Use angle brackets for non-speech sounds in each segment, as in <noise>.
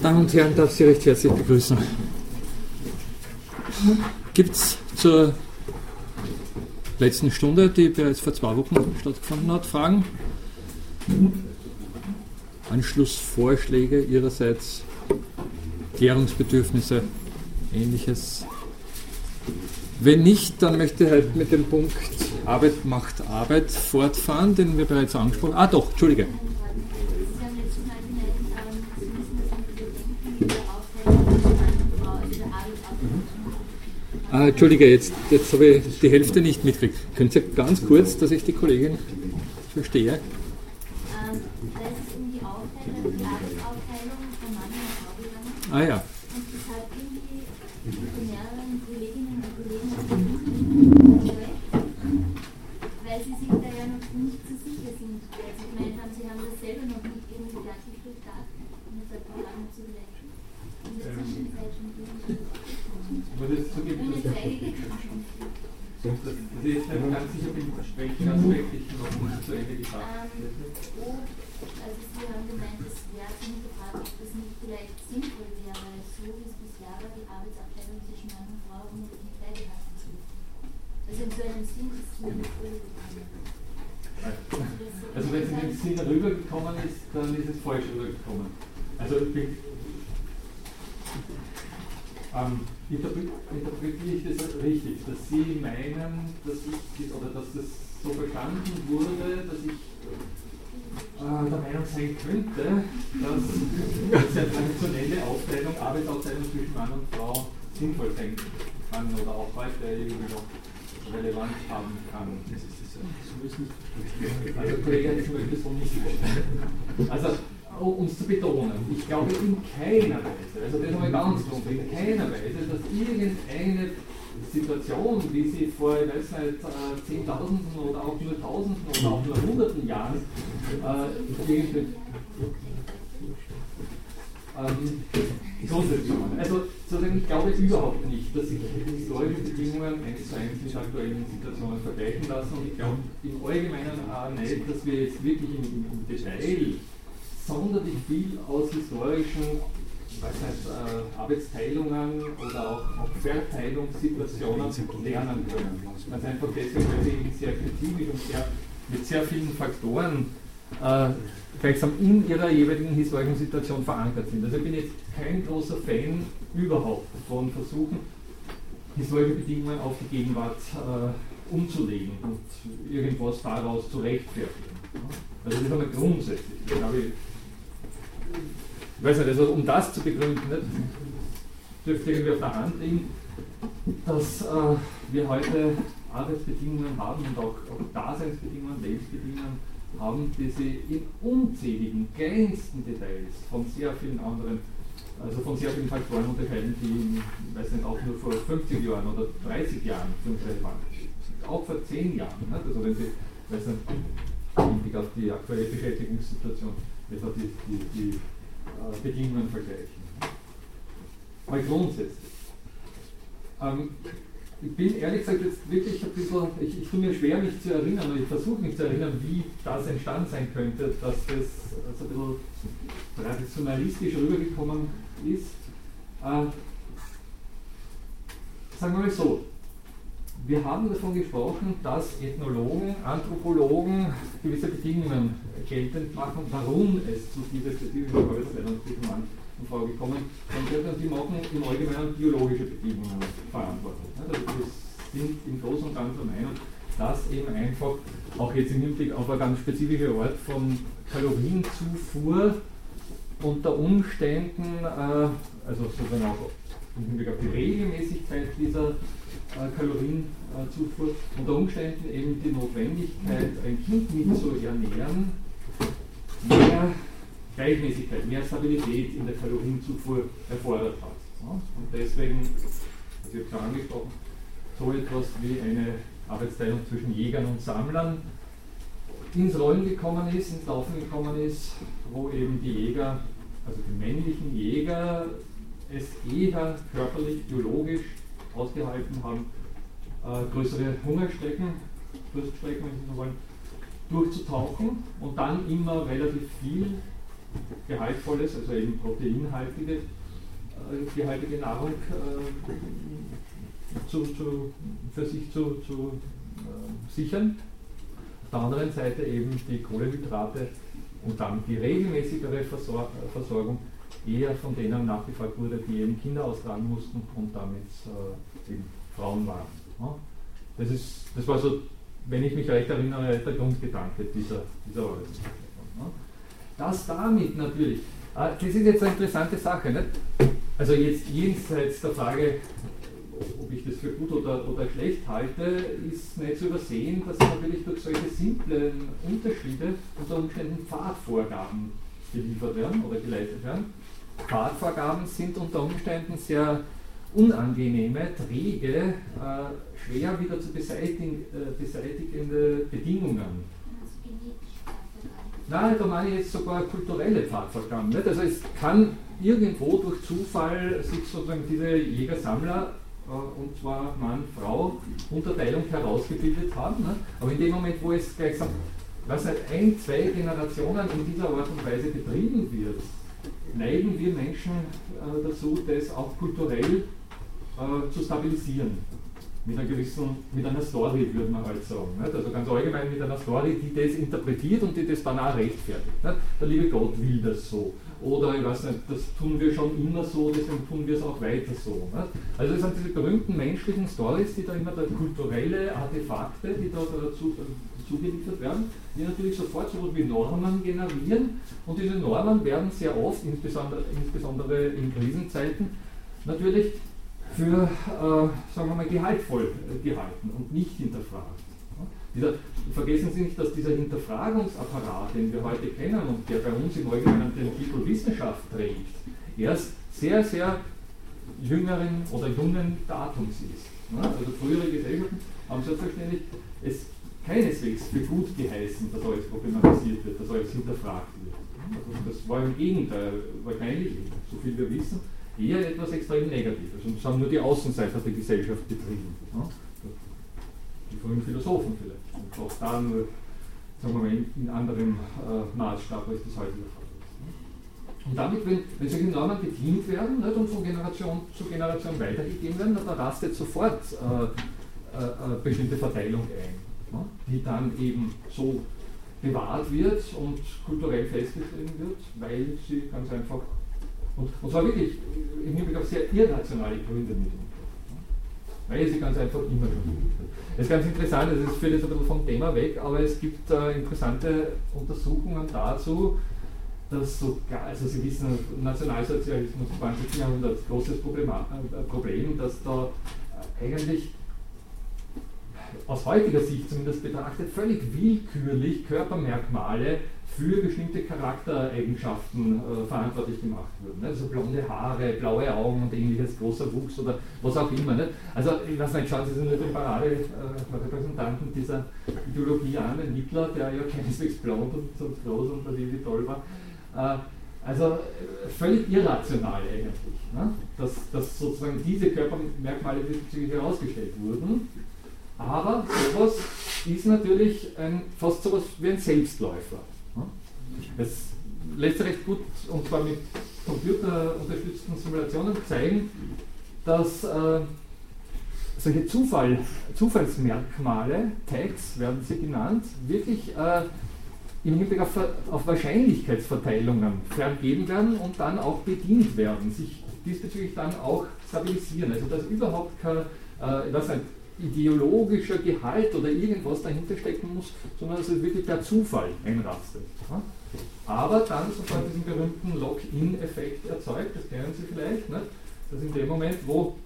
Damen und Herren, darf Sie recht herzlich begrüßen. Gibt es zur letzten Stunde, die bereits vor zwei Wochen stattgefunden hat, Fragen? Anschlussvorschläge Ihrerseits, Klärungsbedürfnisse, ähnliches? Wenn nicht, dann möchte ich halt mit dem Punkt Arbeit macht Arbeit fortfahren, den wir bereits angesprochen haben. Ah doch, Entschuldige. Ah, Entschuldige, jetzt, jetzt habe ich die Hälfte nicht mitgekriegt. Könnt ihr ganz kurz, dass ich die Kollegin verstehe? Ah ja. einem ganz sicher vielversprechenden Aspekt, ich also noch nicht ähm, zu Ende gebracht hätte. Also Sie haben gemeint, es wäre zum gefragt, ob das nicht vielleicht sinnvoll wäre, weil so wie es bisher war, die Arbeitsabteilung zwischen Mann und Frau und die beide beibehalten zu. Also in so einem Sinn ist es nicht vollgegangen. Also wenn es in dem Sinn rübergekommen ist, dann ist es falsch rübergekommen. Also ich bin... Ähm, interpretiere ich das richtig, dass Sie meinen, dass ich, oder dass das so verstanden wurde, dass ich äh, der Meinung sein könnte, dass eine traditionelle Aufteilung, Arbeitsaufteilung zwischen Mann und Frau sinnvoll sein kann oder auch heute irgendwie noch relevant haben kann. Das ist das ja. Also Kollege, ich möchte so nicht vorstellen. Also Oh, uns zu betonen. Ich glaube in keiner Weise, also das mal ganz klar, in keiner Weise, dass irgendeine Situation, wie sie vor, ich weiß nicht, äh, Zehntausenden oder auch nur Tausenden oder auch nur Hunderten Jahren äh, irgendwie ähm, also sozusagen, ich glaube überhaupt nicht, dass sich historische Bedingungen eins zu eins mit aktuellen Situationen vergleichen lassen und ich glaube im Allgemeinen auch nicht, dass wir jetzt wirklich im, im Detail Verteilungssituationen lernen können. Ganz einfach deswegen, weil sie eben sehr spezifisch und sehr, mit sehr vielen Faktoren äh, gleichsam in ihrer jeweiligen historischen Situation verankert sind. Also ich bin jetzt kein großer Fan überhaupt von Versuchen, historische Bedingungen auf die Gegenwart äh, umzulegen und irgendwas daraus zu rechtfertigen. Also das ist einmal grundsätzlich. Ich, glaube, ich weiß nicht, also um das zu begründen, nicht, dürfte irgendwie auf der Hand liegen, dass äh, wir heute Arbeitsbedingungen haben und auch, auch Daseinsbedingungen, Lebensbedingungen haben, die sie in unzähligen, kleinsten Details von sehr vielen anderen, also von sehr vielen Faktoren unterscheiden, die, ich weiß nicht, auch nur vor 50 Jahren oder 30 Jahren relevant sind. Auch vor 10 Jahren. Nicht? Also wenn Sie, weiß nicht, auf die aktuelle Beschäftigungssituation, etwa die, die, die äh, Bedingungen vergleichen. Mal grundsätzlich. Ähm, ich bin ehrlich gesagt jetzt wirklich ein bisschen, ich, ich tue mir schwer, mich zu erinnern, oder ich versuche mich zu erinnern, wie das entstanden sein könnte, dass das also ein bisschen traditionalistisch rübergekommen ist. Äh, sagen wir mal so, wir haben davon gesprochen, dass Ethnologen, Anthropologen gewisse Bedingungen geltend machen, warum es zu dieser spezifischen Arbeitsteilungsbedingungen in Frage gekommen sind. Und die machen im Allgemeinen biologische Bedingungen verantwortlich. Also wir sind im Großen und Ganzen der Meinung, dass eben einfach auch jetzt im Hinblick auf eine ganz spezifische Art von Kalorienzufuhr unter Umständen, äh, also sozusagen auch im Hinblick auf die Regelmäßigkeit dieser Kalorienzufuhr, unter Umständen eben die Notwendigkeit, ein Kind mit zu ernähren, mehr Gleichmäßigkeit, mehr Stabilität in der Kalorienzufuhr erfordert hat. Und deswegen, das ich schon angesprochen, so etwas wie eine Arbeitsteilung zwischen Jägern und Sammlern ins Rollen gekommen ist, ins Laufen gekommen ist, wo eben die Jäger, also die männlichen Jäger, es eher körperlich, biologisch ausgehalten haben, äh, größere Hungerstrecken, Durststrecken, wenn Sie so wollen, durchzutauchen und dann immer relativ viel gehaltvolles, also eben proteinhaltige äh, gehaltige Nahrung äh, zu, zu, für sich zu, zu äh, sichern. Auf der anderen Seite eben die Kohlehydrate und dann die regelmäßigere Versor Versorgung eher von denen nachgefragt wurde, die eben Kinder austragen mussten und damit äh, eben Frauen waren. Ja? Das, ist, das war so, wenn ich mich recht erinnere, der Grundgedanke dieser, dieser Organisation. Ja? Das damit natürlich, äh, das ist jetzt eine interessante Sache. Nicht? Also jetzt jenseits der Frage, ob ich das für gut oder, oder schlecht halte, ist nicht zu übersehen, dass natürlich durch solche simplen Unterschiede unter Umständen Pfadvorgaben geliefert werden oder geleistet werden. Pfadvorgaben sind unter Umständen sehr unangenehme, träge, äh, schwer wieder zu beseitigen, äh, beseitigende Bedingungen. Nein, da meine ich jetzt sogar kulturelle Pfadvorgaben. Also es kann irgendwo durch Zufall sich sozusagen diese Jäger-Sammler äh, und zwar Mann, Frau, Unterteilung herausgebildet haben. Ne? Aber in dem Moment, wo es gleichsam, was nicht ein, zwei Generationen in dieser Art und Weise betrieben wird, neigen wir Menschen äh, dazu, das auch kulturell äh, zu stabilisieren. Mit einer gewissen, mit einer Story, würde man halt sagen. Nicht? Also ganz allgemein mit einer Story, die das interpretiert und die das dann auch rechtfertigt. Nicht? Der liebe Gott will das so. Oder ich weiß nicht, das tun wir schon immer so, deswegen tun wir es auch weiter so. Nicht? Also es sind diese berühmten menschlichen Stories, die da immer da kulturelle Artefakte, die da dazu zugeliefert werden, die natürlich sofort so wie Normen generieren. Und diese Normen werden sehr oft, insbesondere, insbesondere in Krisenzeiten, natürlich für, äh, sagen wir mal, gehaltvoll äh, gehalten und nicht hinterfragt. Dieser, vergessen Sie nicht, dass dieser Hinterfragungsapparat, den wir heute kennen und der bei uns im Allgemeinen den Titel Wissenschaft trägt, erst sehr, sehr jüngeren oder jungen Datums ist. Also frühere Gesellschaften haben selbstverständlich es keineswegs für gut geheißen, dass alles problematisiert wird, dass alles hinterfragt wird. Also das war im Gegenteil wahrscheinlich, so viel wir wissen, eher etwas extrem Negatives. Und das haben nur die Außenseiter der Gesellschaft betrieben. Die frühen Philosophen vielleicht. Und auch da nur, sagen wir mal, in, anderem äh, Maßstab, als das heute der Fall ist. Und damit, wenn, wenn solche Normen bedient werden nicht, und von Generation zu Generation weitergegeben werden, dann rastet sofort äh, äh, äh, bestimmte Verteilung ein die dann eben so bewahrt wird und kulturell festgeschrieben wird, weil sie ganz einfach, und, und zwar wirklich im Hinblick auf sehr irrationale Gründe mit weil sie ganz einfach immer schon wird. Das ist ganz interessant, das führt jetzt ein bisschen vom Thema weg, aber es gibt äh, interessante Untersuchungen dazu, dass sogar, also Sie wissen, Nationalsozialismus im 20. Jahrhundert, großes Problem, äh, Problem dass da eigentlich aus heutiger Sicht zumindest betrachtet, völlig willkürlich Körpermerkmale für bestimmte Charaktereigenschaften äh, verantwortlich gemacht wurden. Also blonde Haare, blaue Augen und ähnliches, großer Wuchs oder was auch immer. Nicht? Also ich weiß nicht, schauen Sie sich nur den Parade-Repräsentanten äh, dieser Ideologie an, den Hitler, der ja <laughs> keineswegs blond und, so groß und wie toll war. Äh, also völlig irrational eigentlich, ne? dass, dass sozusagen diese Körpermerkmale diesbezüglich herausgestellt wurden. Aber sowas ist natürlich ein, fast sowas wie ein Selbstläufer. Es lässt sich recht gut, und zwar mit computerunterstützten Simulationen, zeigen, dass äh, solche Zufall, Zufallsmerkmale, Tags werden sie genannt, wirklich äh, im Hinblick auf, auf, Wahrscheinlichkeitsverteilungen vergeben werden und dann auch bedient werden, sich diesbezüglich dann auch stabilisieren. Also dass überhaupt kein, äh, weiß nicht, ideologischer Gehalt oder irgendwas dahinter stecken muss, sondern dass es wirklich per Zufall einrastet. Aber dann sofort diesen berühmten Lock-in-Effekt erzeugt, das kennen Sie vielleicht, ne? dass in dem Moment, wo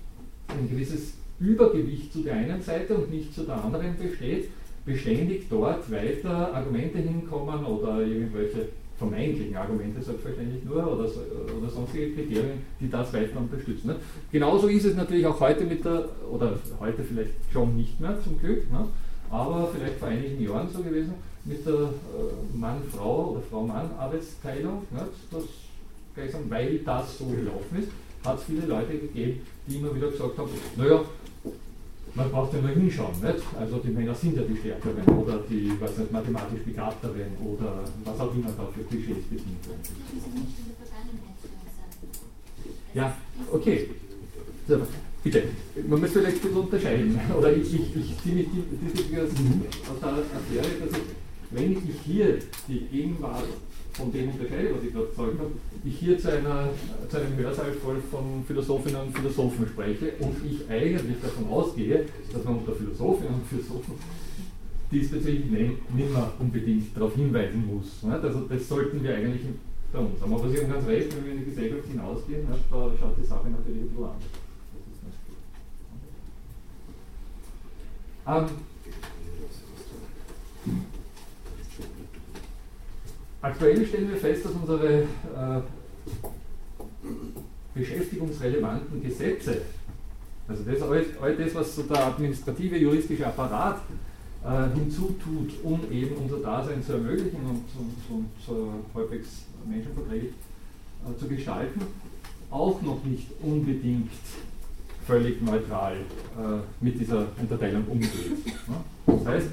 ein gewisses Übergewicht zu der einen Seite und nicht zu der anderen besteht, beständig dort weiter Argumente hinkommen oder irgendwelche vermeintlichen Argumente selbstverständlich nur oder, oder sonstige Kriterien, die das weiter unterstützen. Ne? Genauso ist es natürlich auch heute mit der, oder heute vielleicht schon nicht mehr zum Glück, ne? aber vielleicht vor einigen Jahren so gewesen, mit der äh, Mann-Frau oder Frau-Mann-Arbeitsteilung, ne? das, weil das so gelaufen ist, hat es viele Leute gegeben, die immer wieder gesagt haben, naja, man braucht ja nur hinschauen. Nicht? Also die Männer sind ja die Stärkeren oder die was nicht, mathematisch Begabteren oder was auch immer da für Klischees bedient werden. Ja, okay. So, bitte. Man muss vielleicht ein bisschen unterscheiden. Oder ich, ich, ich ziehe mich diesbezüglich aus, aus der Affäre, dass ich, wenn ich hier die Gegenwart von dem unterscheide, was ich gerade gesagt habe, ich hier zu, einer, zu einem Hörsaal voll von Philosophinnen und Philosophen spreche und ich eigentlich davon ausgehe, dass man unter Philosophinnen und Philosophen diesbezüglich nicht mehr unbedingt darauf hinweisen muss. Also das sollten wir eigentlich bei uns haben. Aber Sie haben ganz recht, wenn wir in die Gesellschaft hinausgehen, da schaut die Sache natürlich ein bisschen anders. Ähm, Aktuell stellen wir fest, dass unsere äh, beschäftigungsrelevanten Gesetze, also das, all, das, was so der administrative, juristische Apparat äh, hinzutut, um eben unser Dasein zu ermöglichen und, und, und äh, halbwegs menschenverträglich äh, zu gestalten, auch noch nicht unbedingt völlig neutral äh, mit dieser Unterteilung umgeht. Das heißt,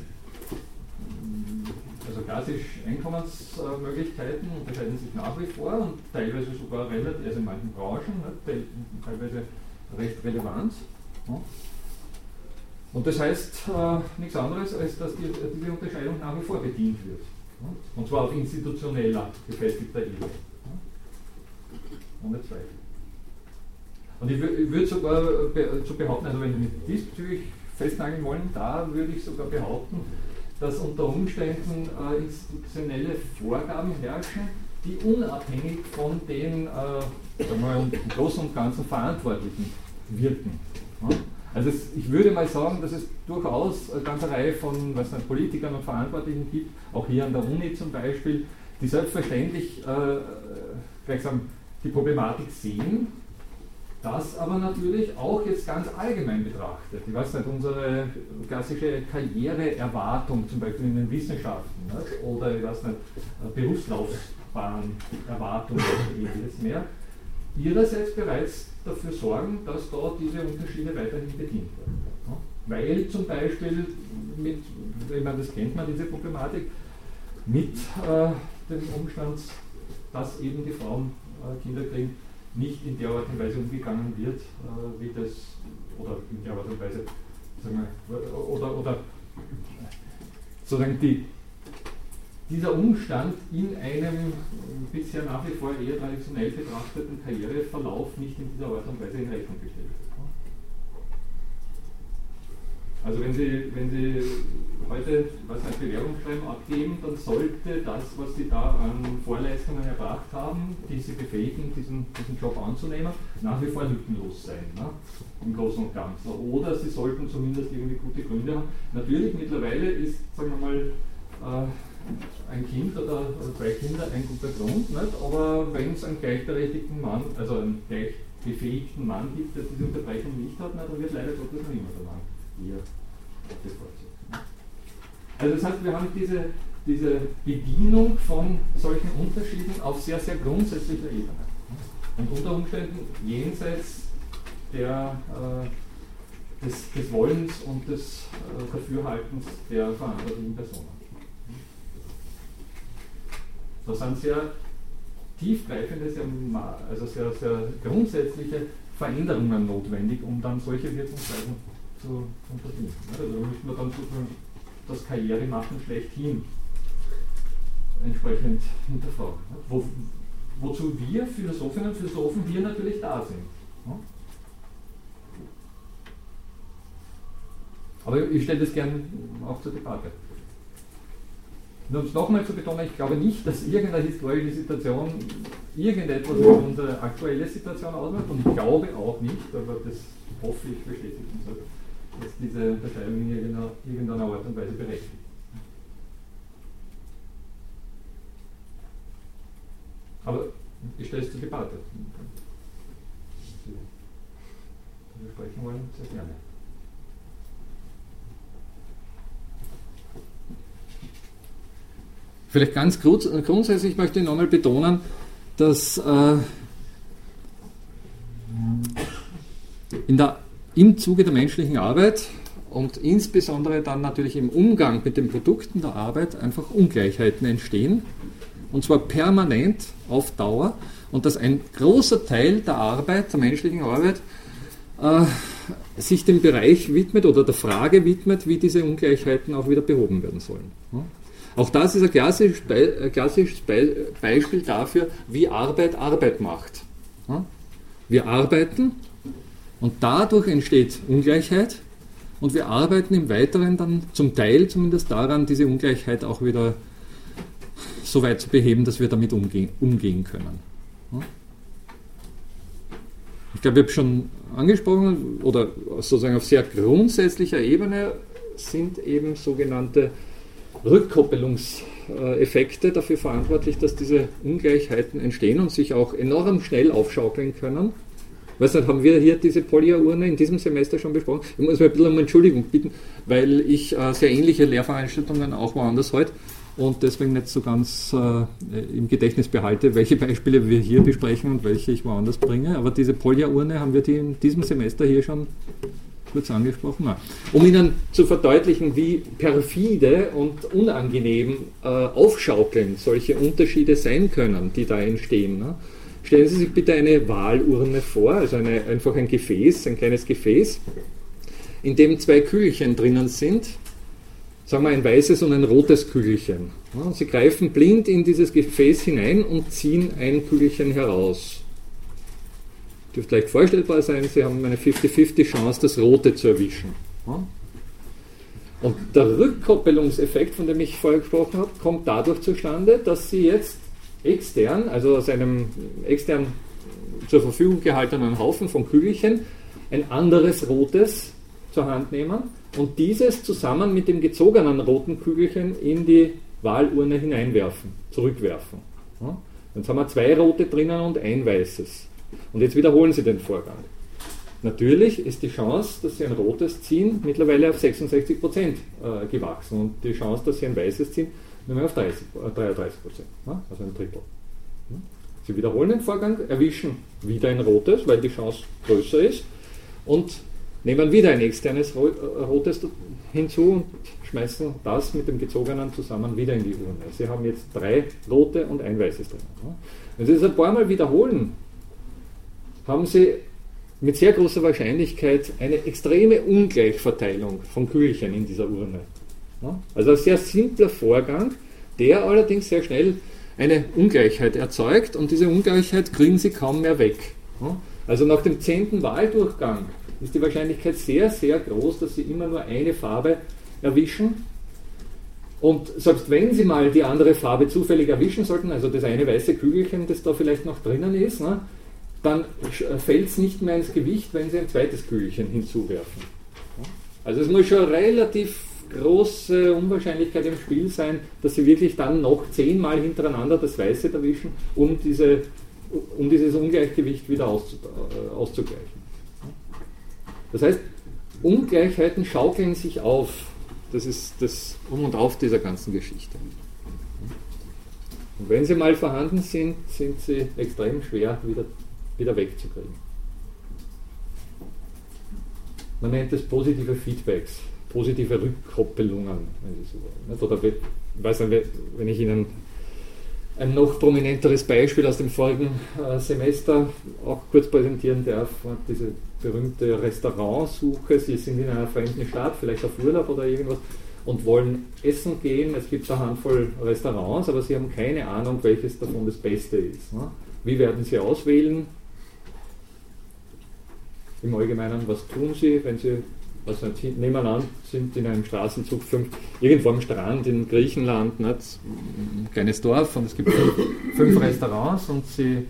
klassisch Einkommensmöglichkeiten unterscheiden sich nach wie vor und teilweise sogar relativ, also in manchen Branchen, ne, teilweise recht relevant. Und das heißt äh, nichts anderes, als dass die, diese Unterscheidung nach wie vor bedient wird. Und zwar auf institutioneller, gefestigter Ebene. Ohne Zweifel. Und ich, würde sogar so behaupten, also wenn mich diesbezüglich festnageln wollen, da würde ich sogar behaupten, dass unter Umständen äh, institutionelle Vorgaben herrschen, die unabhängig von den äh, im Großen und Ganzen Verantwortlichen wirken. Ja? Also es, ich würde mal sagen, dass es durchaus eine ganze Reihe von was nicht, Politikern und Verantwortlichen gibt, auch hier an der Uni zum Beispiel, die selbstverständlich äh, die Problematik sehen das aber natürlich auch jetzt ganz allgemein betrachtet. Ich weiß nicht, unsere klassische Karriereerwartung, zum Beispiel in den Wissenschaften, nicht? oder ich weiß nicht, Berufslaufbahnerwartung oder ähnliches mehr, ihrerseits bereits dafür sorgen, dass dort diese Unterschiede weiterhin bedient werden. Weil zum Beispiel mit, ich meine, das kennt man, diese Problematik, mit äh, dem Umstand, dass eben die Frauen äh, Kinder kriegen, nicht in der Art und Weise umgegangen wird, äh, wie das, oder in der Art und Weise, sagen wir, oder, oder sozusagen die, dieser Umstand in einem bisher nach wie vor eher traditionell betrachteten Karriereverlauf nicht in dieser Art und Weise in Rechnung gestellt wird. Also wenn Sie, wenn Sie heute was ein Bewerbungsschreiben abgeben, dann sollte das, was Sie da an Vorleistungen erbracht haben, die Sie befähigen, diesen, diesen Job anzunehmen, nach wie vor lückenlos sein, ne? im Großen und Ganzen. Oder Sie sollten zumindest irgendwie gute Gründe haben. Natürlich, mittlerweile ist, sagen wir mal, äh, ein Kind oder, oder zwei Kinder ein guter Grund, nicht? aber wenn es einen gleichberechtigten Mann, also einen gleich befähigten Mann gibt, der diese Unterbrechung nicht hat, na, dann wird leider Gottes noch immer der Eher bevorzugt. Also das heißt, wir haben diese, diese Bedienung von solchen Unterschieden auf sehr, sehr grundsätzlicher Ebene. Und unter Umständen jenseits der, äh, des, des, Wollens und des äh, Dafürhaltens der verantwortlichen Personen. Da sind sehr tiefgreifende, sehr, also sehr, sehr grundsätzliche Veränderungen notwendig, um dann solche Wirkungsweisen zu unterbinden. Also da müssen wir dann sozusagen das Karrieremachen schlechthin entsprechend hinterfragen. Wo, wozu wir Philosophinnen und Philosophen hier natürlich da sind. Aber ich stelle das gerne auch zur Debatte. Und um es nochmal zu betonen, ich glaube nicht, dass irgendeine historische Situation irgendetwas über unsere aktuelle Situation ausmacht und ich glaube auch nicht, aber das hoffe ich bestätigen soll, dass diese Unterscheidung in irgendeiner, Art und Weise berechtigt. Aber ich stelle es zur Debatte. Sie sprechen wollen, sehr gerne. Vielleicht ganz grundsätzlich möchte ich nochmal betonen, dass äh, in der im Zuge der menschlichen Arbeit und insbesondere dann natürlich im Umgang mit den Produkten der Arbeit einfach Ungleichheiten entstehen. Und zwar permanent auf Dauer. Und dass ein großer Teil der Arbeit, der menschlichen Arbeit, äh, sich dem Bereich widmet oder der Frage widmet, wie diese Ungleichheiten auch wieder behoben werden sollen. Auch das ist ein klassisches, Be klassisches Be Beispiel dafür, wie Arbeit Arbeit macht. Wir arbeiten und dadurch entsteht Ungleichheit und wir arbeiten im Weiteren dann zum Teil zumindest daran, diese Ungleichheit auch wieder so weit zu beheben, dass wir damit umgehen, umgehen können. Ich glaube, ich habe schon angesprochen, oder sozusagen auf sehr grundsätzlicher Ebene sind eben sogenannte Rückkoppelungseffekte dafür verantwortlich, dass diese Ungleichheiten entstehen und sich auch enorm schnell aufschaukeln können. Weiß nicht, haben wir hier diese Polya-Urne in diesem Semester schon besprochen? Ich muss mir ein bisschen um Entschuldigung bitten, weil ich äh, sehr ähnliche Lehrveranstaltungen auch woanders heute und deswegen nicht so ganz äh, im Gedächtnis behalte, welche Beispiele wir hier besprechen und welche ich woanders bringe. Aber diese Polya-Urne haben wir die in diesem Semester hier schon kurz angesprochen. Um Ihnen zu verdeutlichen, wie perfide und unangenehm äh, aufschaukeln solche Unterschiede sein können, die da entstehen. Ne? Stellen Sie sich bitte eine Wahlurne vor, also eine, einfach ein Gefäß, ein kleines Gefäß, in dem zwei Kügelchen drinnen sind, sagen wir ein weißes und ein rotes Kügelchen. Ja, Sie greifen blind in dieses Gefäß hinein und ziehen ein Kügelchen heraus dürfte leicht vorstellbar sein, Sie haben eine 50-50 Chance, das Rote zu erwischen. Und der Rückkoppelungseffekt, von dem ich vorher gesprochen habe, kommt dadurch zustande, dass Sie jetzt extern, also aus einem extern zur Verfügung gehaltenen Haufen von Kügelchen, ein anderes rotes zur Hand nehmen und dieses zusammen mit dem gezogenen roten Kügelchen in die Wahlurne hineinwerfen, zurückwerfen. Jetzt haben wir zwei rote drinnen und ein weißes. Und jetzt wiederholen Sie den Vorgang. Natürlich ist die Chance, dass Sie ein rotes ziehen, mittlerweile auf 66 Prozent äh, gewachsen und die Chance, dass Sie ein weißes ziehen, nur mehr auf 30, äh, 33 Prozent, ne? also ein Drittel. Hm? Sie wiederholen den Vorgang, erwischen wieder ein rotes, weil die Chance größer ist und nehmen wieder ein externes äh, rotes hinzu und schmeißen das mit dem gezogenen zusammen wieder in die Urne. Sie haben jetzt drei rote und ein weißes drin. Ne? Wenn Sie das ein paar Mal wiederholen, haben Sie mit sehr großer Wahrscheinlichkeit eine extreme Ungleichverteilung von Kügelchen in dieser Urne. Also ein sehr simpler Vorgang, der allerdings sehr schnell eine Ungleichheit erzeugt und diese Ungleichheit kriegen Sie kaum mehr weg. Also nach dem zehnten Wahldurchgang ist die Wahrscheinlichkeit sehr, sehr groß, dass Sie immer nur eine Farbe erwischen. Und selbst wenn Sie mal die andere Farbe zufällig erwischen sollten, also das eine weiße Kügelchen, das da vielleicht noch drinnen ist, dann fällt es nicht mehr ins Gewicht, wenn Sie ein zweites Kügelchen hinzuwerfen. Also es muss schon relativ große Unwahrscheinlichkeit im Spiel sein, dass Sie wirklich dann noch zehnmal hintereinander das Weiße erwischen, um, diese, um dieses Ungleichgewicht wieder äh, auszugleichen. Das heißt, Ungleichheiten schaukeln sich auf. Das ist das Um und Auf dieser ganzen Geschichte. Und wenn sie mal vorhanden sind, sind sie extrem schwer wieder wieder wegzukriegen. Man nennt es positive Feedbacks, positive Rückkoppelungen, wenn Sie so wollen. Oder ich weiß nicht, wenn ich Ihnen ein noch prominenteres Beispiel aus dem vorigen äh, Semester auch kurz präsentieren darf, diese berühmte Restaurantsuche. Sie sind in einer fremden Stadt, vielleicht auf Urlaub oder irgendwas, und wollen essen gehen. Es gibt eine Handvoll Restaurants, aber Sie haben keine Ahnung, welches davon das Beste ist. Wie werden Sie auswählen? im Allgemeinen, was tun Sie, wenn Sie, was nicht, nebenan sind in einem Straßenzug fünf, irgendwo am Strand in Griechenland, nicht, ein kleines Dorf und es gibt fünf Restaurants und Sie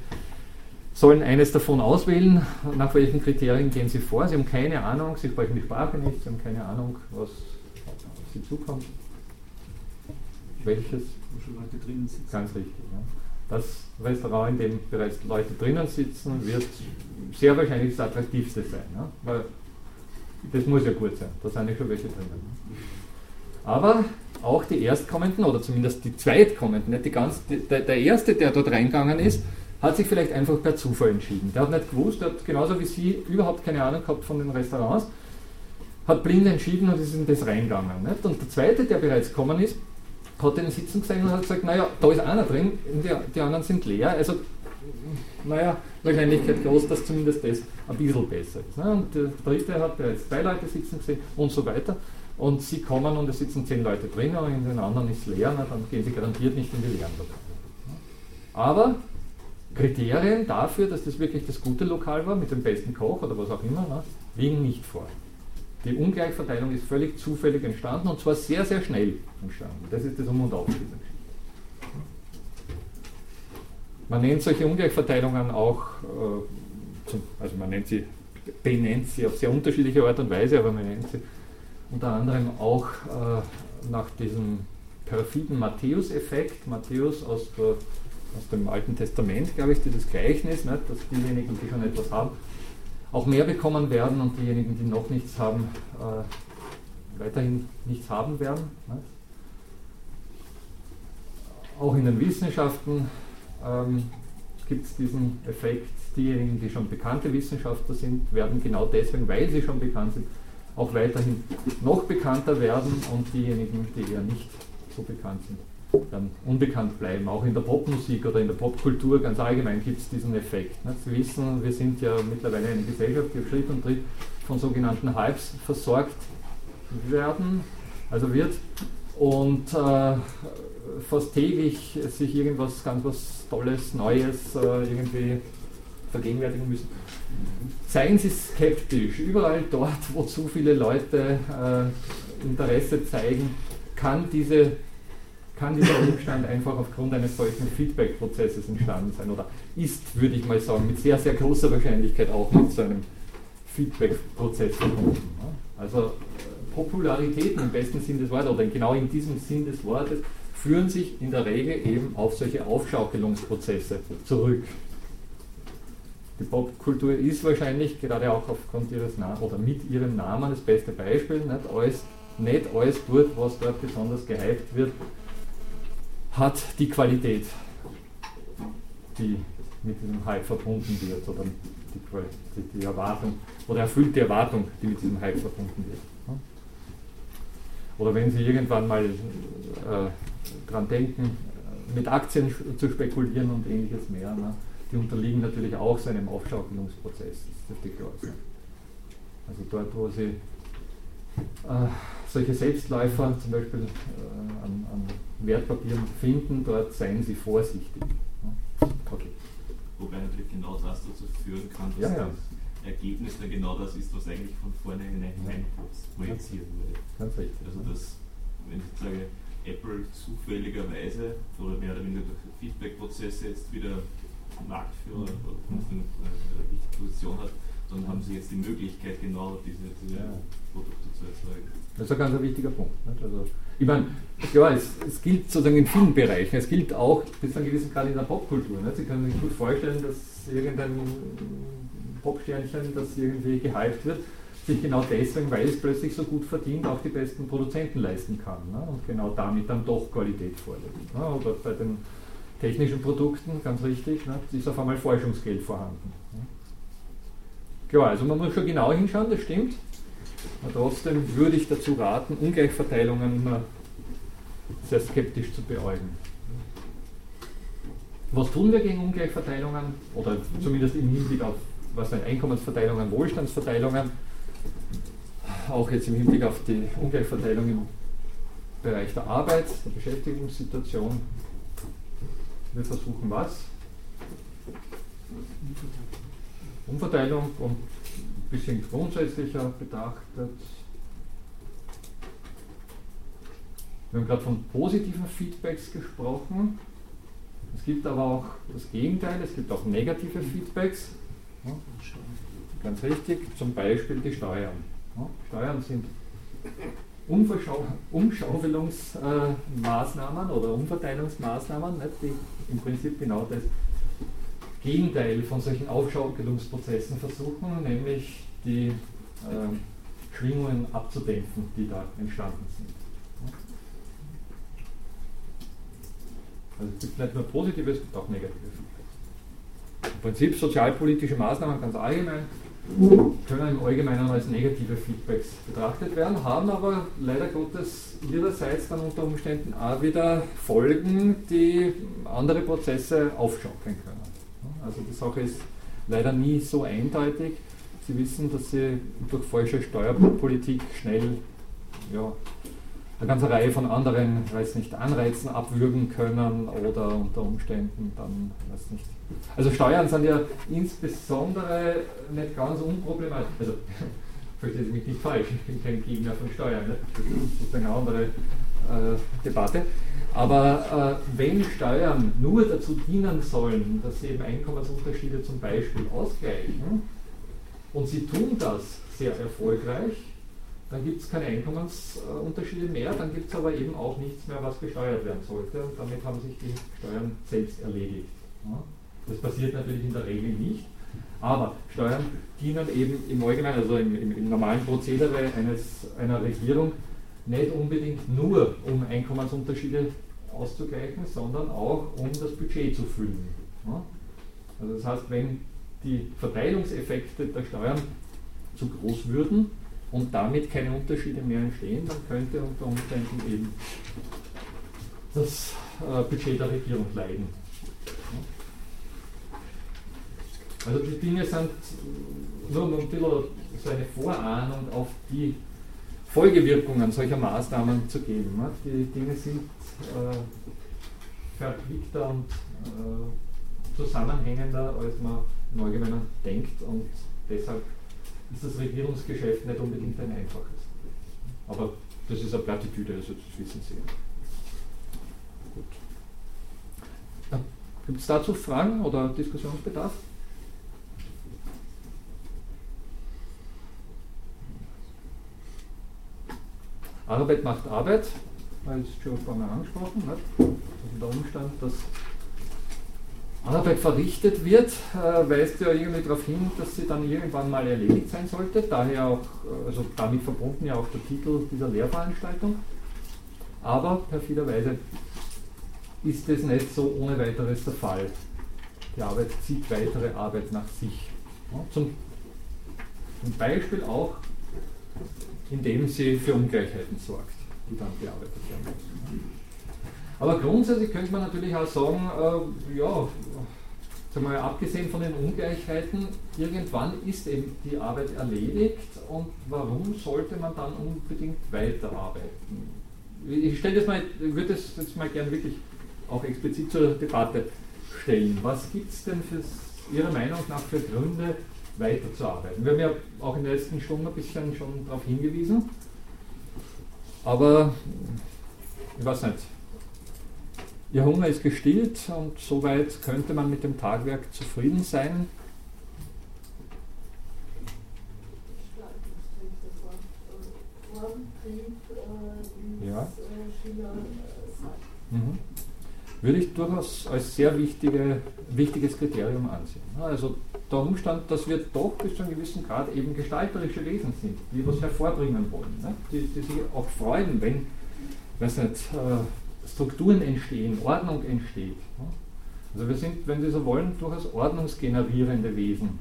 sollen eines davon auswählen. Nach welchen Kriterien gehen Sie vor? Sie haben keine Ahnung, Sie sprechen die Sprache nicht, Sie haben keine Ahnung, was auf Sie zukommt. Welches? Wo schon Leute drinnen sitzen. Ganz richtig. Ja. Das Restaurant, in dem bereits Leute drinnen sitzen, wird sehr wahrscheinlich das attraktivste sein. Ne? Weil das muss ja gut sein, da sind ja schon welche drinnen. Ne? Aber auch die Erstkommenden oder zumindest die Zweitkommenden, nicht die ganz, der, der erste, der dort reingegangen ist, hat sich vielleicht einfach per Zufall entschieden. Der hat nicht gewusst, der hat genauso wie Sie überhaupt keine Ahnung gehabt von den Restaurants hat blind entschieden und ist in das reingegangen. Nicht? Und der zweite, der bereits gekommen ist, hat den Sitzen gesehen und hat gesagt, naja, da ist einer drin, die, die anderen sind leer. Also, naja, Wahrscheinlichkeit groß, dass zumindest das ein bisschen besser ist. Ne? Und der dritte hat bereits zwei Leute sitzen gesehen und so weiter. Und sie kommen und es sitzen zehn Leute drin, aber in den anderen ist leer, na, dann gehen sie garantiert nicht in die leeren Lokale. Aber Kriterien dafür, dass das wirklich das gute Lokal war, mit dem besten Koch oder was auch immer, ne, liegen nicht vor. Die Ungleichverteilung ist völlig zufällig entstanden und zwar sehr, sehr schnell entstanden. Das ist das Um und Auf dieser Geschichte. Man nennt solche Ungleichverteilungen auch, äh, also man nennt sie, benennt sie auf sehr unterschiedliche Art und Weise, aber man nennt sie unter anderem auch äh, nach diesem perfiden Matthäus-Effekt. Matthäus aus, der, aus, dem Alten Testament, glaube ich, dieses Gleichnis, nicht, dass diejenigen, die schon etwas haben, auch mehr bekommen werden und diejenigen, die noch nichts haben, äh, weiterhin nichts haben werden. Nicht? Auch in den Wissenschaften ähm, gibt es diesen Effekt, diejenigen, die schon bekannte Wissenschaftler sind, werden genau deswegen, weil sie schon bekannt sind, auch weiterhin noch bekannter werden und diejenigen, die eher nicht so bekannt sind, dann unbekannt bleiben. Auch in der Popmusik oder in der Popkultur ganz allgemein gibt es diesen Effekt. Sie wissen, wir sind ja mittlerweile eine Gesellschaft, die auf Schritt und Tritt von sogenannten Hypes versorgt werden, also wird. Und äh, fast täglich sich irgendwas ganz was Tolles, Neues äh, irgendwie vergegenwärtigen müssen. Seien Sie skeptisch. Überall dort, wo zu viele Leute äh, Interesse zeigen, kann, diese, kann dieser Umstand einfach aufgrund eines solchen Feedback-Prozesses entstanden sein oder ist, würde ich mal sagen, mit sehr, sehr großer Wahrscheinlichkeit auch mit so einem Feedback-Prozess verbunden. Also äh, Popularitäten im besten Sinn des Wortes oder genau in diesem Sinn des Wortes führen sich in der Regel eben auf solche Aufschaukelungsprozesse zurück. Die Popkultur ist wahrscheinlich gerade auch aufgrund ihres Namens oder mit ihrem Namen das beste Beispiel. Nicht alles, nicht alles dort, was dort besonders gehypt wird, hat die Qualität, die mit diesem Hype verbunden wird oder die, die Erwartung oder erfüllt die Erwartung, die mit diesem Hype verbunden wird. Oder wenn Sie irgendwann mal äh, dran denken, mit Aktien zu spekulieren und ähnliches mehr. Ne? Die unterliegen natürlich auch so einem Aufschaukelungsprozess, das dürfte klar sein. Also dort, wo Sie äh, solche Selbstläufer zum Beispiel äh, an, an, Wertpapieren finden, dort seien Sie vorsichtig. Ne? Okay. Wobei natürlich genau das dazu führen kann, dass ja, ja. Ergebnis dann genau das ist, was eigentlich von vornherein hinein projiziert wurde. Ganz richtig. Also das, wenn ich sage, Apple zufälligerweise oder mehr oder weniger durch Feedback-Prozesse jetzt wieder Marktführer mhm. oder eine wichtige Position hat, dann haben sie jetzt die Möglichkeit, genau diese, diese ja. Produkte zu erzeugen. Das ist ein ganz wichtiger Punkt. Nicht? Also, ich meine, ja, es, es, gilt sozusagen in vielen Bereichen. Es gilt auch bis zu einem gewissen Grad in der Popkultur. Nicht? Sie können sich gut vorstellen, dass irgendein Popsternchen, das irgendwie gehypt wird, sich genau deswegen, weil es plötzlich so gut verdient, auch die besten Produzenten leisten kann ne? und genau damit dann doch Qualität vorlegt. Ne? Oder bei den technischen Produkten, ganz richtig, ne? ist auf einmal Forschungsgeld vorhanden. Ne? Klar, also man muss schon genau hinschauen, das stimmt. Aber trotzdem würde ich dazu raten, Ungleichverteilungen sehr skeptisch zu beäugen. Was tun wir gegen Ungleichverteilungen? Oder zumindest im Hinblick auf was sind Einkommensverteilungen, Wohlstandsverteilungen? auch jetzt im Hinblick auf die Ungleichverteilung im Bereich der Arbeit, der Beschäftigungssituation. Wir versuchen was? Umverteilung und ein bisschen grundsätzlicher betrachtet. Wir haben gerade von positiven Feedbacks gesprochen. Es gibt aber auch das Gegenteil, es gibt auch negative Feedbacks. Ganz richtig, zum Beispiel die Steuern. Steuern sind Umschaufelungsmaßnahmen oder Umverteilungsmaßnahmen, nicht, die im Prinzip genau das Gegenteil von solchen Aufschaukelungsprozessen versuchen, nämlich die äh, Schwingungen abzudämpfen, die da entstanden sind. Also es gibt nicht nur positive, es gibt auch negative Feedbacks. Im Prinzip sozialpolitische Maßnahmen ganz allgemein können im Allgemeinen als negative Feedbacks betrachtet werden, haben aber leider Gottes ihrerseits dann unter Umständen auch wieder Folgen, die andere Prozesse aufschaukeln können. Also die Sache ist leider nie so eindeutig. Sie wissen, dass Sie durch falsche Steuerpolitik schnell ja, eine ganze Reihe von anderen, weiß nicht, Anreizen abwürgen können oder unter Umständen dann, weiß nicht. Also Steuern sind ja insbesondere nicht ganz unproblematisch. Also <laughs> verstehe mich nicht falsch, ich bin kein Gegner von Steuern, ne? das ist eine andere äh, Debatte. Aber äh, wenn Steuern nur dazu dienen sollen, dass sie eben Einkommensunterschiede zum Beispiel ausgleichen, und sie tun das sehr erfolgreich, dann gibt es keine Einkommensunterschiede mehr, dann gibt es aber eben auch nichts mehr, was besteuert werden sollte. Und damit haben sich die Steuern selbst erledigt. Das passiert natürlich in der Regel nicht. Aber Steuern dienen eben im Allgemeinen, also im, im, im normalen Prozedere eines, einer Regierung, nicht unbedingt nur um Einkommensunterschiede auszugleichen, sondern auch um das Budget zu füllen. Also das heißt, wenn die Verteilungseffekte der Steuern zu groß würden und damit keine Unterschiede mehr entstehen, dann könnte unter Umständen eben das äh, Budget der Regierung leiden. Also die Dinge sind nur ein bisschen so eine Vorahnung auf die Folgewirkungen solcher Maßnahmen zu geben. Die Dinge sind äh, verquickter und äh, zusammenhängender, als man im Allgemeinen denkt und deshalb ist das Regierungsgeschäft nicht unbedingt ein einfaches. Aber das ist eine Plattitüde, also das wissen Sie. Gut. Gibt es dazu Fragen oder Diskussionsbedarf? Arbeit macht Arbeit, weil es schon vorhin angesprochen hat. Also der Umstand, dass Arbeit verrichtet wird, äh, weist ja irgendwie darauf hin, dass sie dann irgendwann mal erledigt sein sollte. Daher auch, äh, also damit verbunden ja auch der Titel dieser Lehrveranstaltung. Aber perfiderweise ist es nicht so ohne weiteres der Fall. Die Arbeit zieht weitere Arbeit nach sich. Zum, zum Beispiel auch, indem sie für Ungleichheiten sorgt, die dann bearbeitet werden müssen. Aber grundsätzlich könnte man natürlich auch sagen, äh, ja, sagen wir, abgesehen von den Ungleichheiten, irgendwann ist eben die Arbeit erledigt und warum sollte man dann unbedingt weiterarbeiten? Ich stelle das mal, würde das jetzt mal gerne wirklich auch explizit zur Debatte stellen. Was gibt es denn für Ihrer Meinung nach für Gründe, weiterzuarbeiten? Wir haben ja auch in der letzten Stunde ein bisschen schon darauf hingewiesen, aber ich weiß nicht, Ihr Hunger ist gestillt und soweit könnte man mit dem Tagwerk zufrieden sein. Ja. Mhm. Würde ich durchaus als sehr wichtige, wichtiges Kriterium ansehen. Also der Umstand, dass wir doch bis zu einem gewissen Grad eben gestalterische Wesen sind, die was hervorbringen wollen, ne? die, die sich auch freuen, wenn, weiß nicht, äh, Strukturen entstehen, Ordnung entsteht. Also wir sind, wenn Sie so wollen, durchaus ordnungsgenerierende Wesen.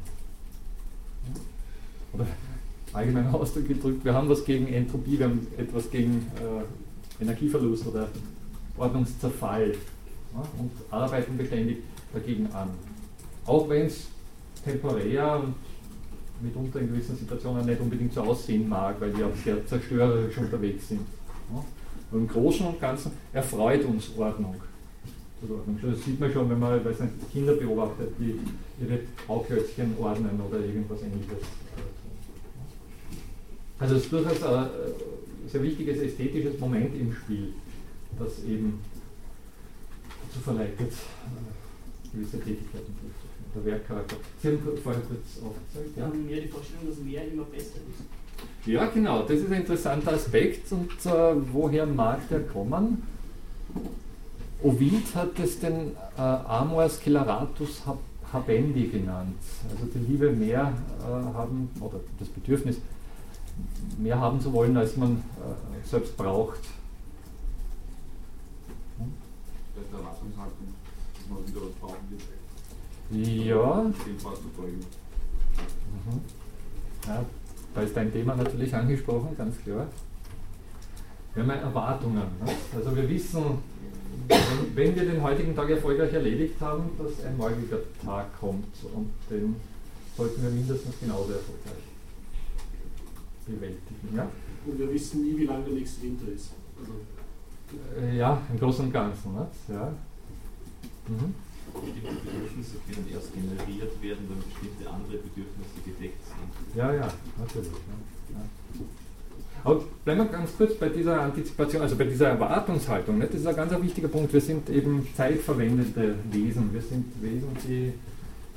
Oder <laughs> allgemein <laughs> Ausdruck gedrückt, wir haben was gegen Entropie, wir haben etwas gegen äh, Energieverlust oder Ordnungszerfall ja, und arbeiten beständig dagegen an. Auch wenn es temporär und mitunter in gewissen Situationen nicht unbedingt so aussehen mag, weil wir auch sehr zerstörerisch unterwegs sind. Und im Großen und Ganzen erfreut uns Ordnung. Das sieht man schon, wenn man weiß nicht, Kinder beobachtet, die ihre Bauklötzchen ordnen oder irgendwas ähnliches. Also es ist durchaus ein sehr wichtiges ästhetisches Moment im Spiel, das eben dazu verleitet, gewisse Tätigkeiten durchzuführen. Der Werkcharakter. Sie haben vorher kurz aufgezeigt. Ja? Mehr die Vorstellung, dass mehr immer besser ist. Ja, genau, das ist ein interessanter Aspekt. Und äh, woher mag der kommen? Ovid hat es den äh, Amor sceleratus habendi genannt. Also die Liebe mehr äh, haben, oder das Bedürfnis, mehr haben zu wollen, als man äh, selbst braucht. Hm? Dass man wieder was brauchen wird. Ja. Mhm. Ja, da ist dein Thema natürlich angesprochen, ganz klar. Wir haben Erwartungen. Ne? Also wir wissen, wenn, wenn, wir den heutigen Tag erfolgreich erledigt haben, dass ein morgiger Tag kommt und den sollten wir mindestens genauso erfolgreich bewältigen. Ja? Und wir wissen nie, wie lange der nächste Winter ist. Also äh, ja, im Großen und Ganzen. Ne? Ja. Mhm. Bestimmte Bedürfnisse können erst generiert werden, wenn bestimmte andere Bedürfnisse gedeckt sind. Ja, ja, natürlich. Ja. Aber bleiben wir ganz kurz bei dieser Antizipation, also bei dieser Erwartungshaltung. Nicht? Das ist ein ganz wichtiger Punkt. Wir sind eben zeitverwendende Wesen. Wir sind Wesen, die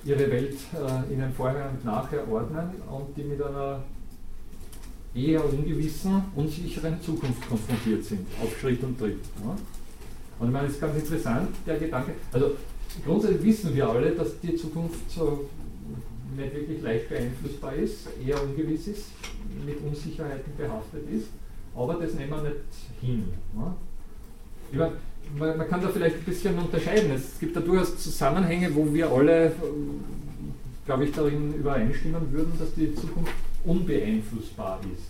ihre Welt äh, in ein Vorher und Nachher ordnen und die mit einer eher ungewissen, unsicheren Zukunft konfrontiert sind, auf Schritt und Tritt. Ja? Und ich meine, es ist ganz interessant, der Gedanke, also grundsätzlich wissen wir alle, dass die Zukunft so nicht wirklich leicht beeinflussbar ist, eher ungewiss ist, mit Unsicherheiten behaftet ist, aber das nehmen wir nicht hin. Meine, man, man, kann da vielleicht ein bisschen unterscheiden. Es gibt da durchaus Zusammenhänge, wo wir alle, glaube ich, darin übereinstimmen würden, dass die Zukunft unbeeinflussbar ist.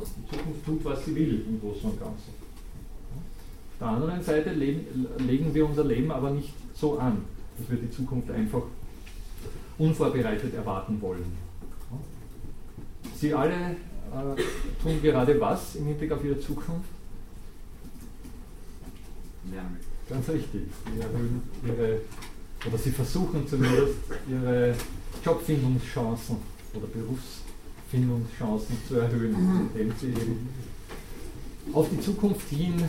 Dass die Zukunft tut, was sie will, im Großen und Ganzen. Auf der anderen Seite legen wir unser Leben aber nicht so an, dass wir die Zukunft einfach unvorbereitet erwarten wollen. Sie alle äh, tun gerade was im Hinblick auf ihre Zukunft? Lernen. Ganz richtig. Sie erhöhen ihre, oder sie versuchen zumindest ihre Jobfindungschancen oder Berufsfindungschancen zu erhöhen, indem sie eben auf die Zukunft hin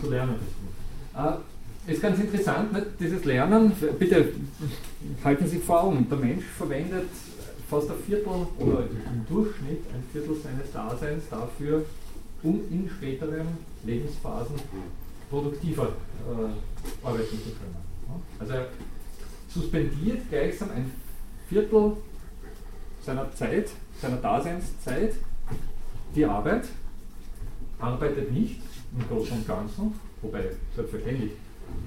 zu lernen. Äh, ist ganz interessant, nicht? dieses Lernen, bitte halten Sie vor Augen, der Mensch verwendet fast ein Viertel oder im Durchschnitt ein Viertel seines Daseins dafür, um in späteren Lebensphasen produktiver äh, arbeiten zu können. Also er suspendiert gleichsam ein Viertel seiner Zeit, seiner Daseinszeit, die Arbeit, arbeitet nicht im Großen und Ganzen, wobei selbstverständlich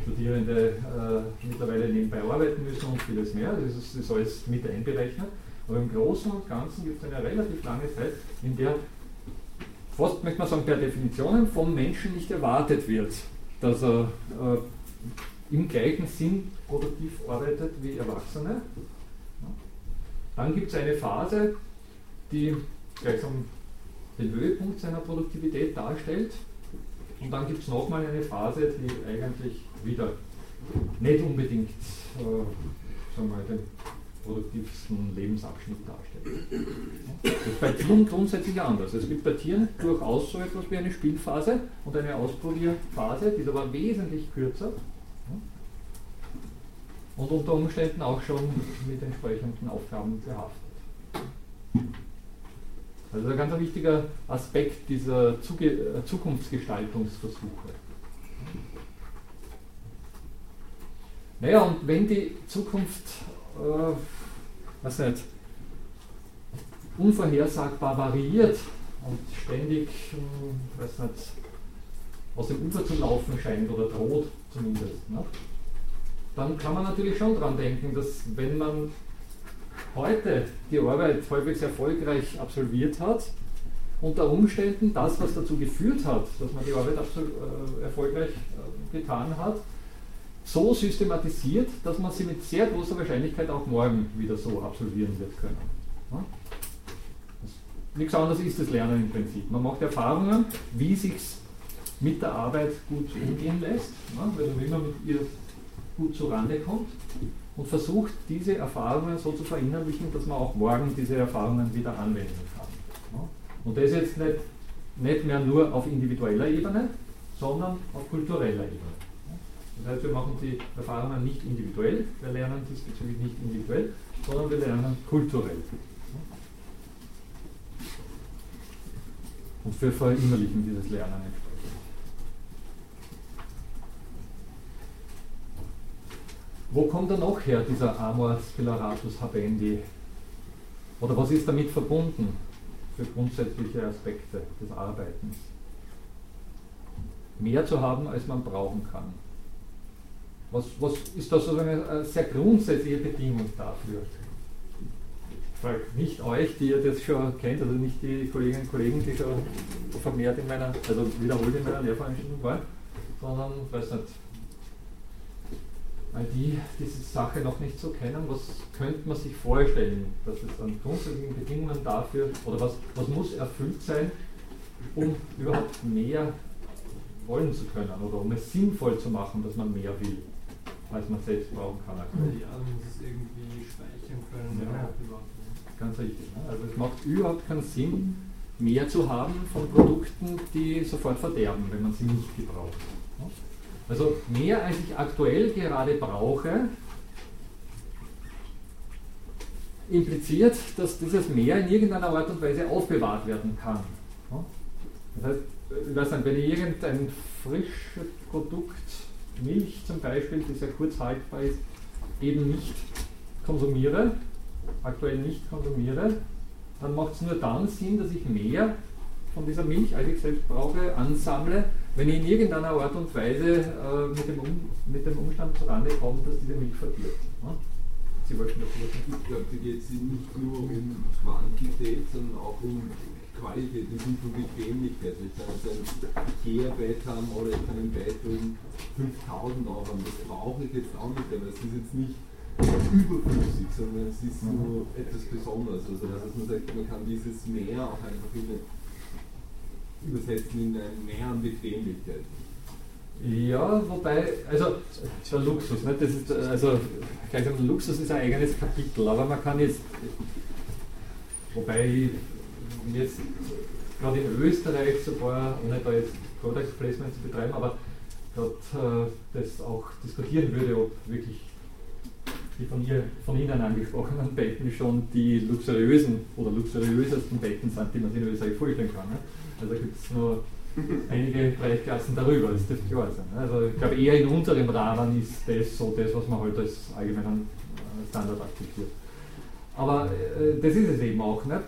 Studierende äh, mittlerweile nebenbei arbeiten müssen und vieles mehr, das ist, das ist alles mit einberechnet. Aber im Großen und Ganzen gibt es eine relativ lange Zeit, in der fast, möchte man sagen, per Definition vom Menschen nicht erwartet wird, dass er äh, im gleichen Sinn produktiv arbeitet wie Erwachsene. Dann gibt es eine Phase, die gleichsam den Höhepunkt seiner Produktivität darstellt. Und dann gibt es nochmal eine Phase, die eigentlich wieder nicht unbedingt äh, sagen wir, den produktivsten Lebensabschnitt darstellt. Das ist bei Tieren grundsätzlich anders. Es gibt bei Tieren durchaus so etwas wie eine Spielphase und eine Ausprobierphase, die ist aber wesentlich kürzer und unter Umständen auch schon mit entsprechenden Aufgaben behaftet. Also ein ganz wichtiger Aspekt dieser Zuge äh, Zukunftsgestaltungsversuche. Naja, und wenn die Zukunft, äh, was nicht, unvorhersagbar variiert und ständig, äh, weiß nicht, aus dem Ufer zu laufen scheint oder droht zumindest, ne? dann kann man natürlich schon daran denken, dass wenn man heute die Arbeit halbwegs erfolgreich absolviert hat, unter Umständen das, was dazu geführt hat, dass man die Arbeit äh, erfolgreich äh, getan hat, so systematisiert, dass man sie mit sehr großer Wahrscheinlichkeit auch morgen wieder so absolvieren wird können. Ja? Nichts anderes ist das Lernen im Prinzip. Man macht Erfahrungen, wie sich mit der Arbeit gut umgehen lässt, ja? weil man immer mit ihr gut zurande kommt und versucht, diese Erfahrungen so zu verinnerlichen, dass man auch morgen diese Erfahrungen wieder anwenden kann. Und das jetzt nicht, nicht mehr nur auf individueller Ebene, sondern auf kultureller Ebene. Das heißt, wir machen die Erfahrungen nicht individuell, wir lernen diesbezüglich nicht individuell, sondern wir lernen kulturell. Und wir verinnerlichen dieses Lernen entsprechend. Wo kommt er noch her, dieser Amor scleratus habendi? Oder was ist damit verbunden für grundsätzliche Aspekte des Arbeitens? Mehr zu haben, als man brauchen kann. Was, was ist da sozusagen eine sehr grundsätzliche Bedingung dafür? Ich frage nicht euch, die ihr das schon kennt, also nicht die Kolleginnen und Kollegen, die schon vermehrt in meiner, also wiederholt in meiner Lehrveranstaltung waren, sondern, weiß nicht, weil die diese Sache noch nicht so kennen, was könnte man sich vorstellen, dass es an grundsätzlichen Bedingungen dafür, oder was, was muss erfüllt sein, um überhaupt mehr wollen zu können oder um es sinnvoll zu machen, dass man mehr will, als man selbst brauchen kann. Ja, man muss es irgendwie speichern können. Ja, ganz richtig. Ne? Also es macht überhaupt keinen Sinn, mehr zu haben von Produkten, die sofort verderben, wenn man sie nicht gebraucht. Also mehr als ich aktuell gerade brauche, impliziert, dass dieses Mehr in irgendeiner Art und Weise aufbewahrt werden kann. Das heißt, ich weiß nicht, wenn ich irgendein frisches Produkt, Milch zum Beispiel, die sehr kurz haltbar ist, eben nicht konsumiere, aktuell nicht konsumiere, dann macht es nur dann Sinn, dass ich mehr von dieser Milch, als ich selbst brauche, ansammle, wenn ich in irgendeiner Art und Weise äh, mit, dem um, mit dem Umstand zurande komme, dass diese Milch verdirbt. Ne? Sie wollten was Ich glaube, da geht es nicht nur um Quantität, sondern auch um Qualität im Sinne von Bequemlichkeit. Ich kann jetzt ein Ikea-Bett haben oder ich kann ein Bett um 5000 Euro haben. Das brauche ich jetzt auch nicht, aber es ist jetzt nicht überflüssig, sondern es ist so etwas Besonderes. Also dass man sagt, man kann dieses Mehr auch einfach in eine übersetzen in ein Mehr an Bequemlichkeit. Ja, wobei, also der Luxus, ne, das ist, also gleich sagen, Luxus ist ein eigenes Kapitel, aber man kann jetzt, wobei jetzt gerade in Österreich sogar, ohne da jetzt Product Placement zu betreiben, aber gerade äh, das auch diskutieren würde, ob wirklich die von, ihr, von Ihnen angesprochenen Betten schon die luxuriösen oder luxuriösesten Betten sind, die man sich in Österreich vorstellen kann. Ne? Also gibt es nur einige Preisklassen darüber, das dürfte klar sein. Also ich glaube eher in unserem Rahmen ist das so das, was man heute halt als allgemeinen äh, Standard akzeptiert. Aber äh, das ist es eben auch nicht. Äh,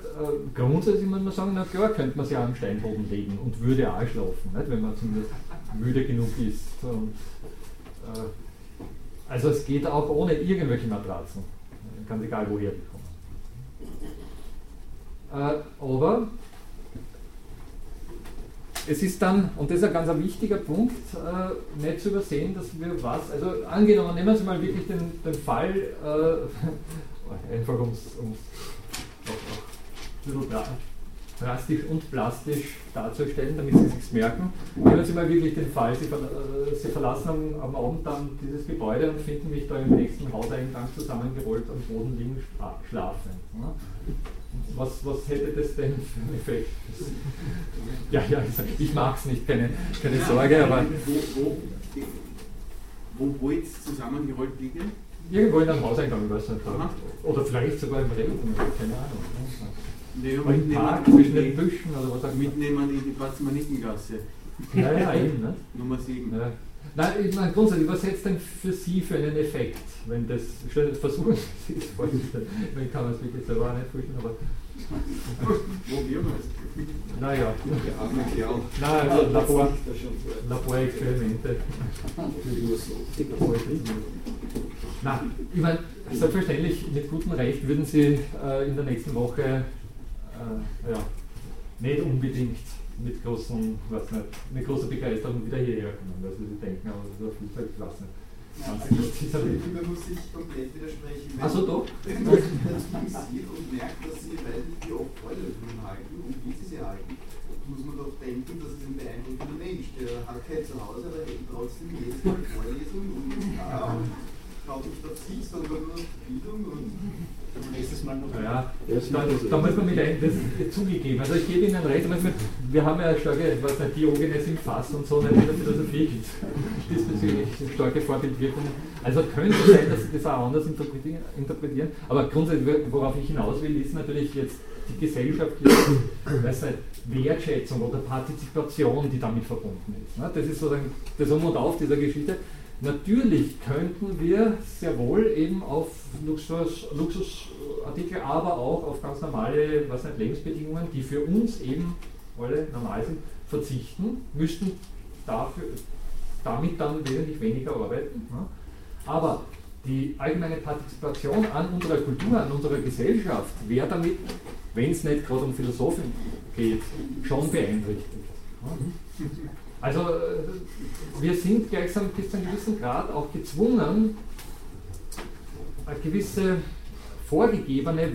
grundsätzlich muss man sagen, na klar könnte man sich auch am Steinboden legen und würde auch schlafen, nicht? wenn man zumindest müde genug ist. Und, äh, also es geht auch ohne irgendwelche Matratzen, ganz egal woher die kommen. Äh, aber es ist dann, und das ist ein ganz wichtiger Punkt, äh, nicht zu übersehen, dass wir was, also angenommen, nehmen Sie mal wirklich den, den Fall, äh, einfach um es ein bisschen drastisch und plastisch darzustellen, damit Sie sich merken. Nehmen Sie mal wirklich den Fall, Sie, äh, Sie verlassen am, am, Abend dann dieses Gebäude und finden mich da im nächsten Hauseingang zusammengerollt am Boden liegen schlafen. Ne? Was, was hätte das denn für einen Effekt? Ja, ja, ich mag es nicht, keine, keine Sorge, aber. Wo, wo, wo jetzt zusammengerollt liegen? Irgendwo in einem Hauseingang, ich weiß nicht. Oder vielleicht sogar im Regen, keine Ahnung. Nee, Im Park zwischen den Büschen oder was auch. Mitnehmen in die Platzmanittengasse. Ja, ja, eben. Ne? Nummer 7. Ja. Nein, ich meine grundsätzlich, was hätte es denn für Sie für einen Effekt, wenn das, versuchen Sie es vorzustellen, <laughs> ich kann man es wirklich selber auch nicht vorstellen, aber... Wo wir es? Naja. Nein, also Labor, Laborexperimente. Nein, ich meine, selbstverständlich mit gutem Recht würden Sie äh, in der nächsten Woche äh, ja, nicht unbedingt mit, großen, was nicht, mit großer Begeisterung wieder hierher kommen, weil sie denken, aber das ist eine Flugzeugklasse. Ja, also man muss sich komplett widersprechen. Achso, doch. Wenn man das sieht und merkt, dass sie weiß nicht, wie oft Vorlesungen halten und wie sie sie halten, muss man doch denken, dass es ein beeindruckender Mensch, der hat kein Zuhause, aber hält trotzdem jedes Mal Vorlesungen und äh, schaut nicht auf sich, sondern nur auf Bildung und nächstes Mal noch. Ja, da, da muss man mit ein, das zugegeben. Also ich gebe Ihnen recht, wir haben ja starke, was nicht, Diogenes im Fass und so, in der Philosophie gibt diesbezüglich starke Vorbildwirkungen. Also könnte sein, dass Sie das auch anders interpretieren, aber grundsätzlich, worauf ich hinaus will, ist natürlich jetzt die gesellschaftliche weiß nicht, Wertschätzung oder Partizipation, die damit verbunden ist. Ne? Das ist sozusagen das Um und Auf dieser Geschichte. Natürlich könnten wir sehr wohl eben auf Luxus, Luxusartikel, aber auch auf ganz normale was nicht, Lebensbedingungen, die für uns eben alle normal sind, verzichten, müssten dafür, damit dann wesentlich weniger arbeiten. Aber die allgemeine Partizipation an unserer Kultur, an unserer Gesellschaft wäre damit, wenn es nicht gerade um Philosophen geht, schon beeinträchtigt. <laughs> Also äh, wir sind gleichsam bis zu einem gewissen Grad auch gezwungen, eine gewisse vorgegebene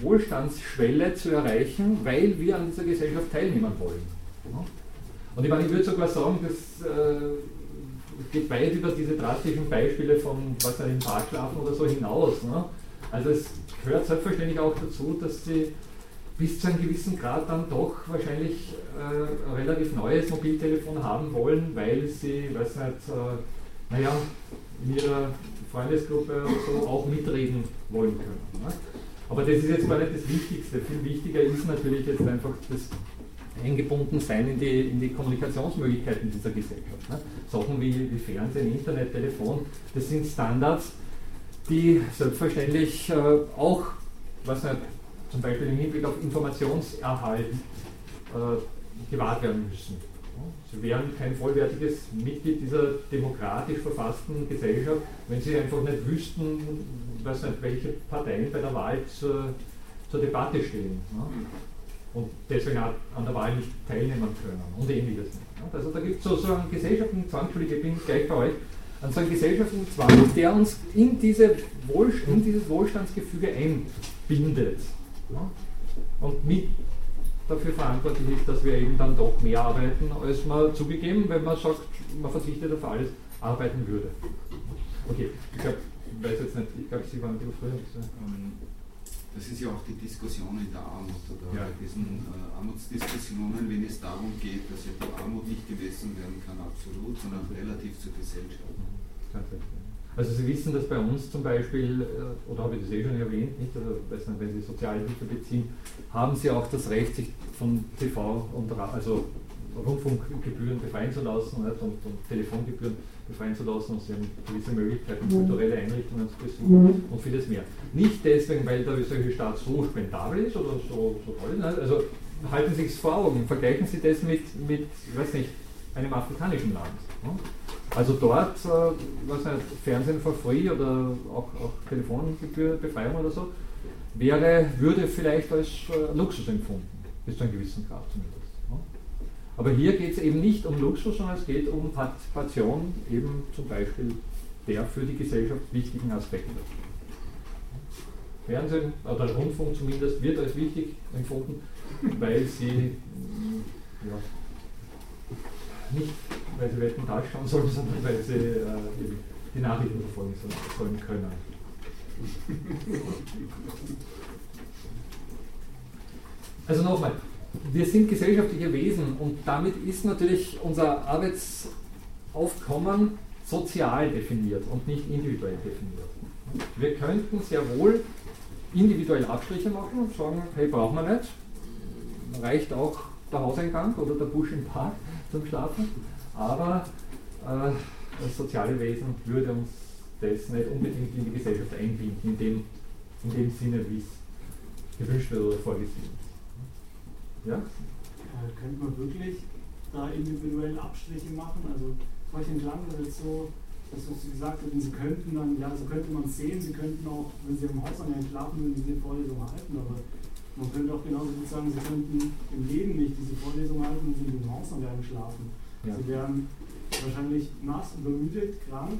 Wohlstandsschwelle zu erreichen, weil wir an dieser Gesellschaft teilnehmen wollen. Und ich, meine, ich würde sogar sagen, das äh, geht weit über diese drastischen Beispiele von was im Park schlafen oder so hinaus. Ne? Also es gehört selbstverständlich auch dazu, dass sie bis zu einem gewissen Grad dann doch wahrscheinlich äh, ein relativ neues Mobiltelefon haben wollen, weil sie, weiß nicht, äh, naja, in ihrer Freundesgruppe so auch mitreden wollen können. Ne? Aber das ist jetzt gar nicht das Wichtigste. Viel wichtiger ist natürlich jetzt einfach das eingebunden sein in die, in die Kommunikationsmöglichkeiten dieser Gesellschaft. Ne? Sachen wie, wie Fernsehen, Internet, Telefon, das sind Standards, die selbstverständlich äh, auch, was nicht, zum Beispiel im Hinblick auf Informationserhalt äh, gewahrt werden müssen. Sie wären kein vollwertiges Mitglied dieser demokratisch verfassten Gesellschaft, wenn Sie einfach nicht wüssten, was welche Parteien bei der Wahl zur, zur Debatte stehen. Ne? Und deswegen an der Wahl nicht teilnehmen können und ähnliches. Also da gibt es so, so einen gesellschaftlichen Zwang, ich bin gleich bei euch, an so einen gesellschaftlichen Zwang, der uns in, diese Wohl, in dieses Wohlstandsgefüge einbindet. Und mit dafür verantwortlich ist, dass wir eben dann doch mehr arbeiten, als man zugegeben, wenn man sagt, man verzichtet auf alles, arbeiten würde. Okay, ich glaube, ich weiß jetzt nicht, ich glaube, Sie waren die früher. Ähm, das ist ja auch die Diskussion in der Armut oder ja. bei diesen äh, Armutsdiskussionen, wenn es darum geht, dass ja die Armut nicht gemessen werden kann absolut, sondern relativ zur Gesellschaft. Also Sie wissen, dass bei uns zum Beispiel, äh, oder habe ich das eh schon erwähnt, nicht, also, wenn Sie Sozialhilfe beziehen, haben Sie auch das Recht, sich von TV und also Rundfunkgebühren befreien zu lassen nicht, und, und Telefongebühren befreien zu lassen. Und sie haben gewisse Möglichkeiten, kulturelle Einrichtungen zu besuchen und vieles mehr. Nicht deswegen, weil der österreichische Staat so spendabel ist oder so, so toll, ist, also halten Sie es vor Augen, vergleichen Sie das mit, mit ich weiß nicht, einem afrikanischen Land. Also dort, äh, was nicht, Fernsehen for free oder auch, auch Telefongebührbefreiung oder so, wäre, würde vielleicht als äh, Luxus empfunden, bis zu einem gewissen Grad zumindest. Aber hier geht es eben nicht um Luxus, sondern es geht um Partizipation, eben zum Beispiel der für die Gesellschaft wichtigen Aspekte. Fernsehen oder Rundfunk zumindest wird als wichtig empfunden, weil sie ja, nicht, weil sie Wetten Tag schauen sollen, <laughs> sondern weil sie äh, die Nachrichten verfolgen sollen können. Also nochmal, wir sind gesellschaftliche Wesen und damit ist natürlich unser Arbeitsaufkommen sozial definiert und nicht individuell definiert. Wir könnten sehr wohl individuell Abstriche machen und sagen, hey, brauchen wir nicht, reicht auch der Hauseingang oder der Busch im Park zum Schlafen, aber äh, das soziale Wesen würde uns das nicht unbedingt in die Gesellschaft einbinden, in dem, in dem Sinne, wie es gewünscht wird oder vorgesehen ist. Ja? Äh, könnte man wirklich da individuell Abstriche machen? Also vorhin klang das jetzt so, dass Sie gesagt hatten, Sie könnten dann, ja, so könnte man es sehen, Sie könnten auch, wenn Sie im Hausanhang schlafen würden, diese Vorlesung halten, aber man könnte auch genauso gut sagen, Sie könnten im Leben nicht diese Vorlesung halten und sind im Hausanhang schlafen. Ja. Sie wären wahrscheinlich nass, übermüdet, krank,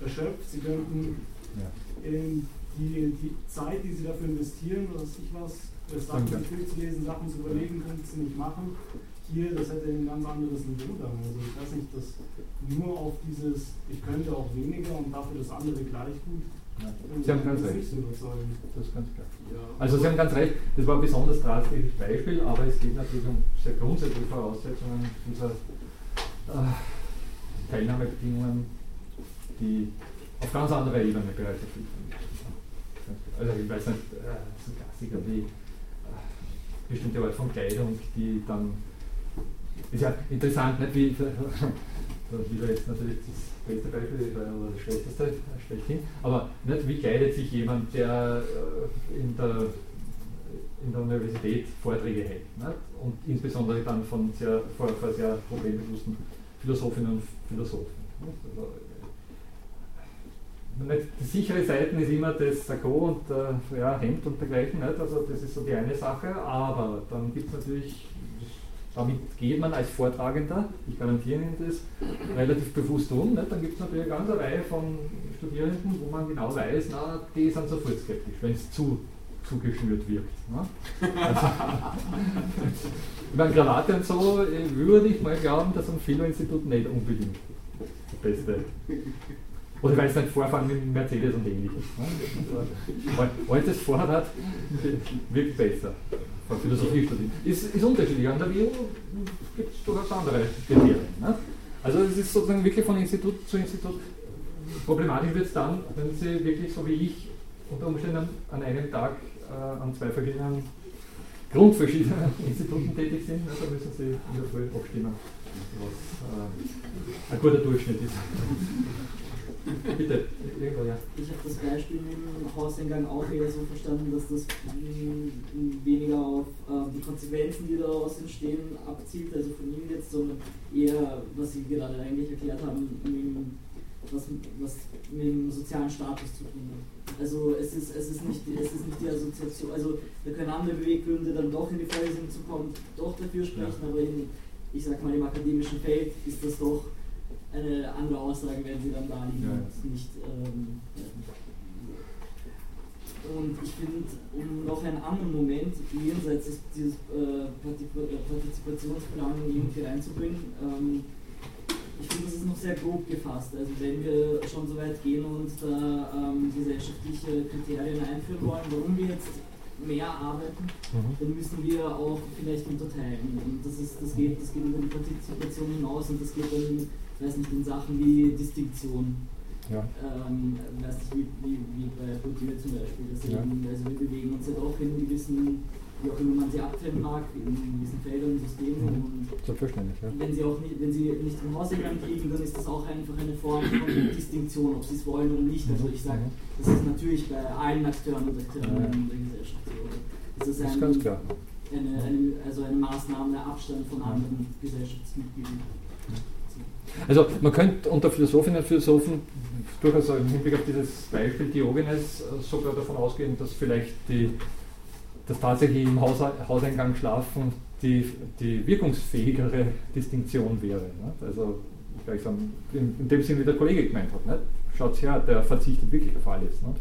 erschöpft, Sie könnten ja. die, die Zeit, die Sie dafür investieren, was ich was, das Sachen zu lesen, Sachen zu überlegen, können Sie nicht machen hier, das hätte ein ganz anderes Niveau dann. Also ich weiß nicht, dass nur auf dieses, ich könnte auch weniger und dafür das andere gleich gut. Sie haben ganz recht. Das ist ganz klar. Also Sie haben ganz recht, das war ein besonders drastisches Beispiel, aber es geht natürlich um sehr grundsätzliche Voraussetzungen dieser äh, Teilnahmebedingungen, die auf ganz anderer Ebene bereits erfüllt sind. Also ich weiß nicht, äh, so Klassiker wie äh, bestimmte Art von Kleidung, die dann ist ja interessant, nicht wie, wie wir jetzt natürlich das beste Beispiel oder das schlechteste schlechthin, aber nicht wie kleidet sich jemand, der äh, in der, in der Universität Vorträge hält nicht? und insbesondere dann von sehr, vor, vor sehr problembewussten Philosophinnen und Philosophen. Also, die sichere Seite ist immer das Sakko und äh, ja, Hemd und dergleichen, nicht? also das ist so die eine Sache, aber dann gibt es natürlich, damit geht man als Vortragender, ich garantiere Ihnen das, relativ bewusst um, nicht? dann gibt es natürlich eine ganze Reihe von Studierenden, wo man genau weiß, na, die sind sofort skeptisch, wenn es zu zugeschnürt wirkt. Ne? Also, <laughs> ich meine, Granate und so würde ich mal glauben, dass ein Philo-Institut nicht unbedingt das Beste oder weil es ein Vorfahren mit Mercedes und ähnliches. Ne? Altes Vorrad wirkt besser. Von Philosophie studieren. Ist, ist unterschiedlich. An der WU gibt es durchaus andere Kriterien. Ne? Also es ist sozusagen wirklich von Institut zu Institut problematisch wird es dann, wenn Sie wirklich so wie ich unter Umständen an einem Tag äh, an zwei verschiedenen grundverschiedenen <laughs> Instituten tätig sind, ne? da müssen Sie in der Früh abstimmen, was äh, ein guter Durchschnitt ist. <laughs> Bitte, ja. Ich habe das Beispiel mit dem Hauseingang auch eher so verstanden, dass das weniger auf äh, die Konsequenzen, die daraus entstehen, abzielt, also von Ihnen jetzt, sondern eher, was Sie gerade eigentlich erklärt haben, mit, was, was mit dem sozialen Status zu tun hat. Also es ist, es, ist nicht, es ist nicht die Assoziation, also da können andere Beweggründe dann doch in die Vorlesung zu kommen, doch dafür sprechen, ja. aber in, ich sag mal, im akademischen Feld ist das doch eine andere Aussage werden sie dann da liegen ja. nicht. Ähm, und ich finde, um noch einen anderen Moment jenseits dieses äh, Partizipationsplan irgendwie reinzubringen, ähm, ich finde, das ist noch sehr grob gefasst. Also wenn wir schon so weit gehen und da ähm, gesellschaftliche Kriterien einführen wollen, warum wir jetzt mehr arbeiten, mhm. dann müssen wir auch vielleicht unterteilen. Und das, ist, das, geht, das geht über die Partizipation hinaus und das geht dann weiß nicht, in Sachen wie Distinktion. Ja. Ähm, weiß nicht, wie, wie, wie bei Bourdieu zum Beispiel. Das ja. eben, also wir bewegen uns ja doch in gewissen, wie auch immer man sie abtrennen mag, in gewissen Feldern, Systemen. Mhm. Und Selbstverständlich, ja. Wenn sie auch nicht, wenn sie nicht im Hauseingang kriegen, dann ist das auch einfach eine Form von Distinktion, ob sie es wollen oder nicht. Also ich sage, mhm. das ist natürlich bei allen Akteuren und Akteurinnen in der Gesellschaft so. Das ist, ein, das ist ganz klar. Eine, eine, also eine Maßnahme, der Abstand von anderen Gesellschaftsmitgliedern. Also man könnte unter Philosophinnen und Philosophen durchaus im Hinblick auf dieses Beispiel Diogenes äh, sogar davon ausgehen, dass vielleicht die, das tatsächlich im Haus, Hauseingang schlafen die, die wirkungsfähigere Distinktion wäre. Nicht? Also gleichsam in, in, dem Sinn, wie der Kollege gemeint hat. Schaut her, der verzichtet wirklich auf alles. Nicht?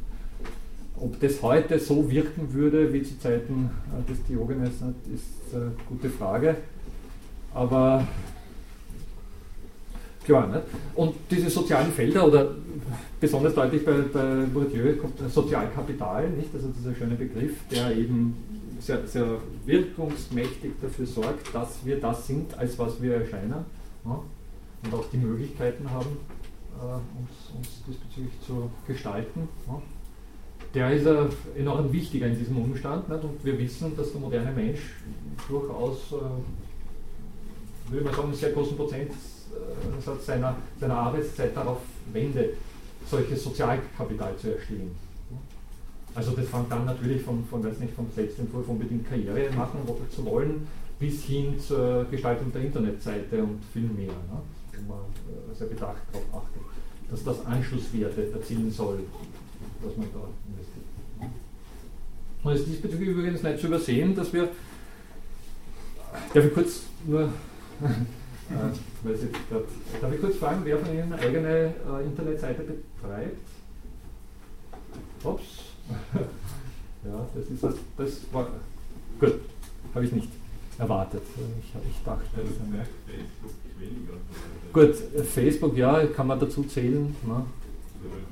Ob das heute so wirken würde wie zu Zeiten äh, des Diogenes, nicht, ist eine gute Frage. Aber Klar, ne? Und diese sozialen Felder oder besonders deutlich bei, bei Bourdieu Sozialkapital, nicht? also dieser schöne Begriff, der eben sehr, sehr wirkungsmächtig dafür sorgt, dass wir das sind, als was wir erscheinen ja? und auch die Möglichkeiten haben, äh, uns, uns, diesbezüglich zu gestalten. Ja? Der ist äh, enorm wichtiger in diesem Umstand nicht? und wir wissen, dass der moderne Mensch durchaus, äh, würde man sagen, einen sehr großen Prozent äh, seiner, seiner Arbeitszeit darauf wendet, solches Sozialkapital zu erstehen. Also das fängt dann natürlich von, von weiß nicht, vom Selbstentwurf unbedingt Karriere machen zu wollen, bis hin zur Gestaltung der Internetseite und viel mehr, ne? wo man äh, sehr bedacht darauf achtet, dass das Anschlusswerte erzielen soll, was man da investiert. Und es ist diesbezüglich übrigens nicht zu übersehen, dass wir, darf ich kurz nur <laughs> weiß ich grad, darf ich kurz fragen, wer von Ihnen eine eigene äh, Internetseite betreibt? Ups. <laughs> ja, das ist das, das war gut, habe ich nicht erwartet. Ich, ich dachte. Facebook weniger. Gut, Facebook, ja, kann man dazu zählen. Ne?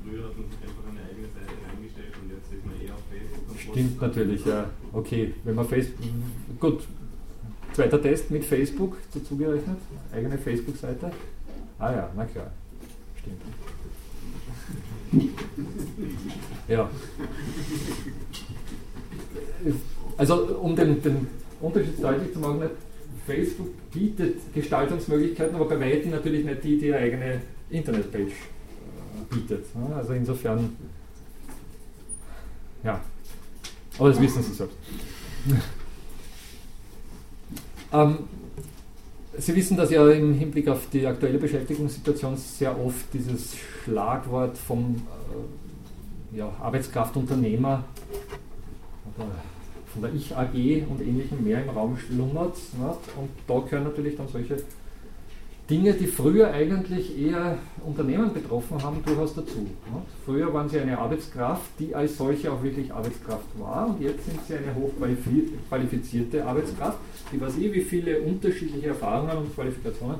Früher hat man einfach eine eigene Seite eingestellt und jetzt ist man eher auf Facebook. Stimmt natürlich, ja. Okay, wenn man Facebook. Gut, Zweiter Test mit Facebook dazugerechnet, eigene Facebook-Seite. Ah ja, na klar, stimmt. Ja. Also um den, den Unterschied deutlich zu machen, Facebook bietet Gestaltungsmöglichkeiten, aber bei weitem natürlich nicht die, die eine eigene Internetpage äh, bietet. Also insofern, ja. Aber das wissen Sie selbst. Ähm, Sie wissen, dass ja im Hinblick auf die aktuelle Beschäftigungssituation sehr oft dieses Schlagwort vom äh, ja, Arbeitskraftunternehmer oder von der Ich AG und ähnlichem mehr im Raum schlummert. Ne? Und da gehören natürlich dann solche Dinge, die früher eigentlich eher Unternehmen betroffen haben, durchaus dazu. Ne? Früher waren sie eine Arbeitskraft, die als solche auch wirklich Arbeitskraft war und jetzt sind sie eine hochqualifizierte Arbeitskraft, die weiß ich, wie viele unterschiedliche Erfahrungen und Qualifikationen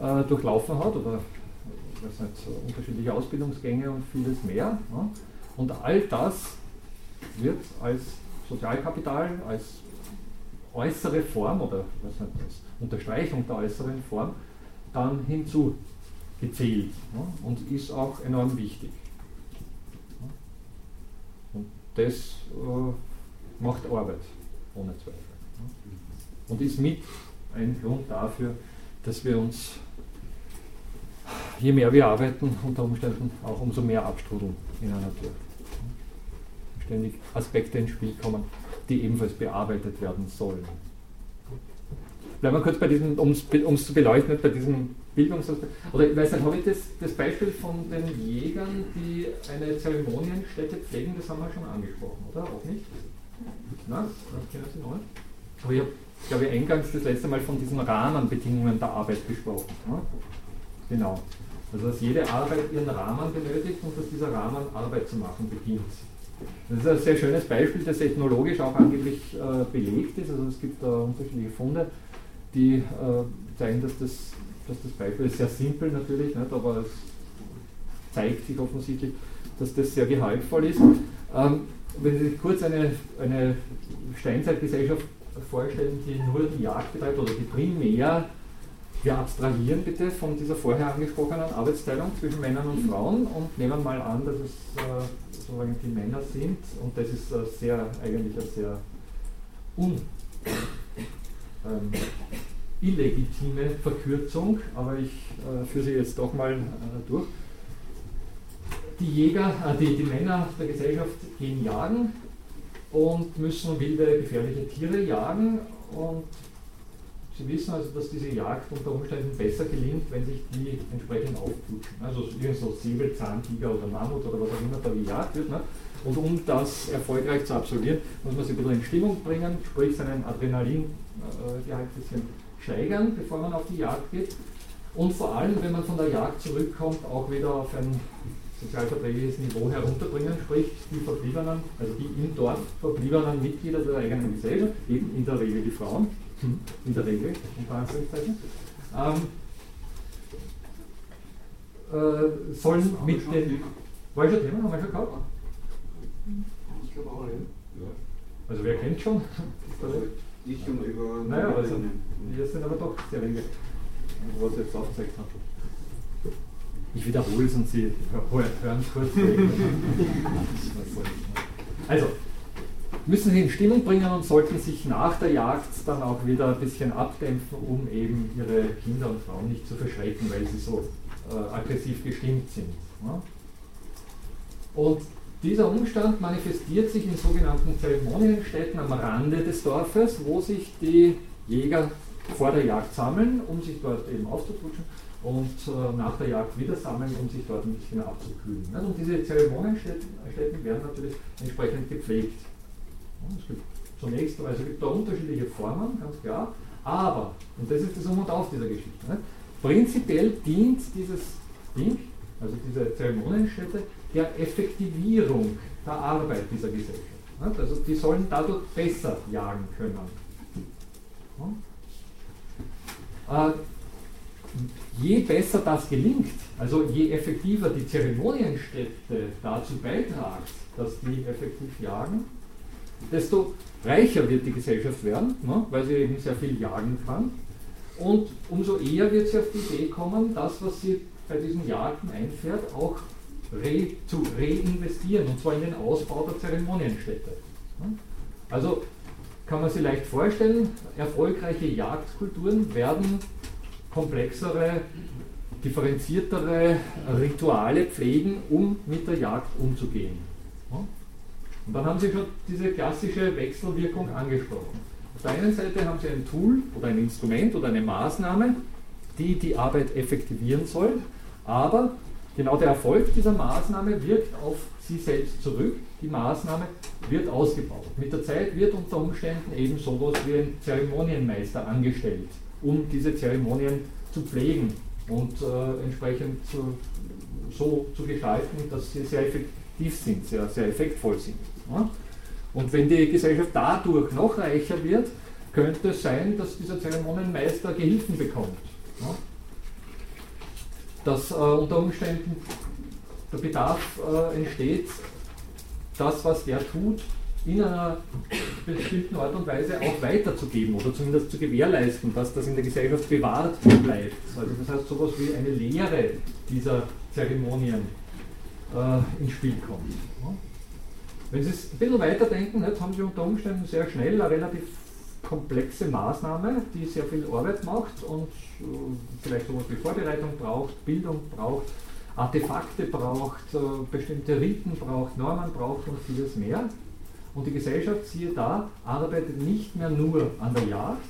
äh, durchlaufen hat oder weiß nicht, unterschiedliche Ausbildungsgänge und vieles mehr. Ne? Und all das wird als Sozialkapital, als äußere Form oder was nicht, als Unterstreichung der äußeren Form dann hinzugezählt ja, und ist auch enorm wichtig. Und das äh, macht Arbeit, ohne Zweifel. Und ist mit ein Grund dafür, dass wir uns, je mehr wir arbeiten, unter Umständen auch umso mehr abstrudeln in einer Tür. Ständig Aspekte ins Spiel kommen, die ebenfalls bearbeitet werden sollen bleiben wir kurz bei diesem, um es zu beleuchten, bei diesem Bildungsaspekt. Oder ich weiß nicht, habe ich das, das Beispiel von den Jägern, die eine Zeremonienstätte pflegen, das haben wir schon angesprochen, oder? Auch nicht? Na, kennen Sie noch? Aber ich habe, ich, eingangs das letzte Mal von diesen Rahmenbedingungen der Arbeit gesprochen. Ne? Genau. Also, dass jede Arbeit ihren Rahmen benötigt und dass dieser Rahmen Arbeit zu machen beginnt. Das ist ein sehr schönes Beispiel, das ethnologisch auch angeblich äh, belegt ist. Also es gibt da unterschiedliche Funde die äh, zeigen, dass das, dass das Beispiel ist sehr simpel natürlich, nicht, aber es zeigt sich offensichtlich, dass das sehr gehaltvoll ist. Ähm, wenn Sie sich kurz eine, eine Steinzeitgesellschaft vorstellen, die nur die Jagd betreibt oder die primär, wir abstrahieren bitte von dieser vorher angesprochenen Arbeitsteilung zwischen Männern und Frauen und nehmen mal an, dass es äh, sozusagen die Männer sind und das ist äh, sehr, eigentlich ein sehr un ähm, illegitime Verkürzung, aber ich äh, führe sie jetzt doch mal äh, durch. Die Jäger, äh, die, die Männer der Gesellschaft gehen jagen und müssen wilde, gefährliche Tiere jagen und Sie wissen also, dass diese Jagd unter Umständen besser gelingt, wenn sich die entsprechend aufputschen. Also irgend so Säbelzahntiger oder Mammut oder was auch immer da gejagt wird. Ne? Und um das erfolgreich zu absolvieren, muss man sich ein bisschen in Stimmung bringen, sprich seinen Adrenalingehalt ein bisschen steigern, bevor man auf die Jagd geht. Und vor allem, wenn man von der Jagd zurückkommt, auch wieder auf ein sozialverträgliches Niveau herunterbringen, sprich die Verbliebenen, also die im Dorf verbliebenen Mitglieder der eigenen Gesellschaft, eben in der Regel die Frauen, in der Regel, unter Anführungszeichen, ähm, äh, sollen mit den. War ich schon Thema? Haben wir schon gehabt? Ich glaube auch, ja. Also wer kennt schon? Ich und über. Naja, also, wir sind aber doch sehr wenige, was jetzt aufgezeigt habe. Ich wiederhole es und Sie hören kurz. <laughs> also, müssen Sie in Stimmung bringen und sollten sich nach der Jagd dann auch wieder ein bisschen abdämpfen, um eben Ihre Kinder und Frauen nicht zu verschrecken, weil sie so äh, aggressiv gestimmt sind. Ja? Und dieser Umstand manifestiert sich in sogenannten Zeremonienstätten am Rande des Dorfes, wo sich die Jäger vor der Jagd sammeln, um sich dort eben aufzuputschen und äh, nach der Jagd wieder sammeln, um sich dort ein bisschen abzukühlen. Und diese Zeremonienstätten werden natürlich entsprechend gepflegt. Es gibt zunächst, also es gibt da unterschiedliche Formen, ganz klar, aber, und das ist das Um und Auf dieser Geschichte, ne? prinzipiell dient dieses Ding, also diese Zeremonienstätte, der Effektivierung der Arbeit dieser Gesellschaft. Ne? Also die sollen dadurch besser jagen können. Äh, je besser das gelingt, also je effektiver die Zeremonienstätte dazu beitragt, dass die effektiv jagen, desto reicher wird die Gesellschaft werden, ne, weil sie eben sehr viel jagen kann. Und umso eher wird sie auf die Idee kommen, das, was sie bei diesen Jagden einfährt, auch re, zu reinvestieren, und zwar in den Ausbau der Zeremonienstätte. Ne. Also kann man sich leicht vorstellen, erfolgreiche Jagdkulturen werden komplexere, differenziertere Rituale pflegen, um mit der Jagd umzugehen. Und dann haben Sie schon diese klassische Wechselwirkung angesprochen. Auf der einen Seite haben Sie ein Tool oder ein Instrument oder eine Maßnahme, die die Arbeit effektivieren soll, aber genau der Erfolg dieser Maßnahme wirkt auf Sie selbst zurück. Die Maßnahme wird ausgebaut. Mit der Zeit wird unter Umständen eben sowas wie ein Zeremonienmeister angestellt, um diese Zeremonien zu pflegen und äh, entsprechend zu, so zu gestalten, dass sie sehr effektiv sind, sehr, sehr effektvoll sind. Ja? Und wenn die Gesellschaft dadurch noch reicher wird, könnte es sein, dass dieser Zeremonienmeister Gehilfen bekommt. Ja? Dass äh, unter Umständen der Bedarf äh, entsteht, das, was der tut, in einer bestimmten Art und Weise auch weiterzugeben oder zumindest zu gewährleisten, dass das in der Gesellschaft bewahrt bleibt. Also das heißt, sowas wie eine Lehre dieser Zeremonien äh, ins Spiel kommt. Wenn Sie es ein bisschen weiterdenken, jetzt haben Sie unter Umständen sehr schnell eine relativ komplexe Maßnahme, die sehr viel Arbeit macht und äh, vielleicht sowas wie Vorbereitung braucht, Bildung braucht, Artefakte braucht, äh, bestimmte Riten braucht, Normen braucht und vieles mehr. Und die Gesellschaft, siehe da, arbeitet nicht mehr nur an der Jagd,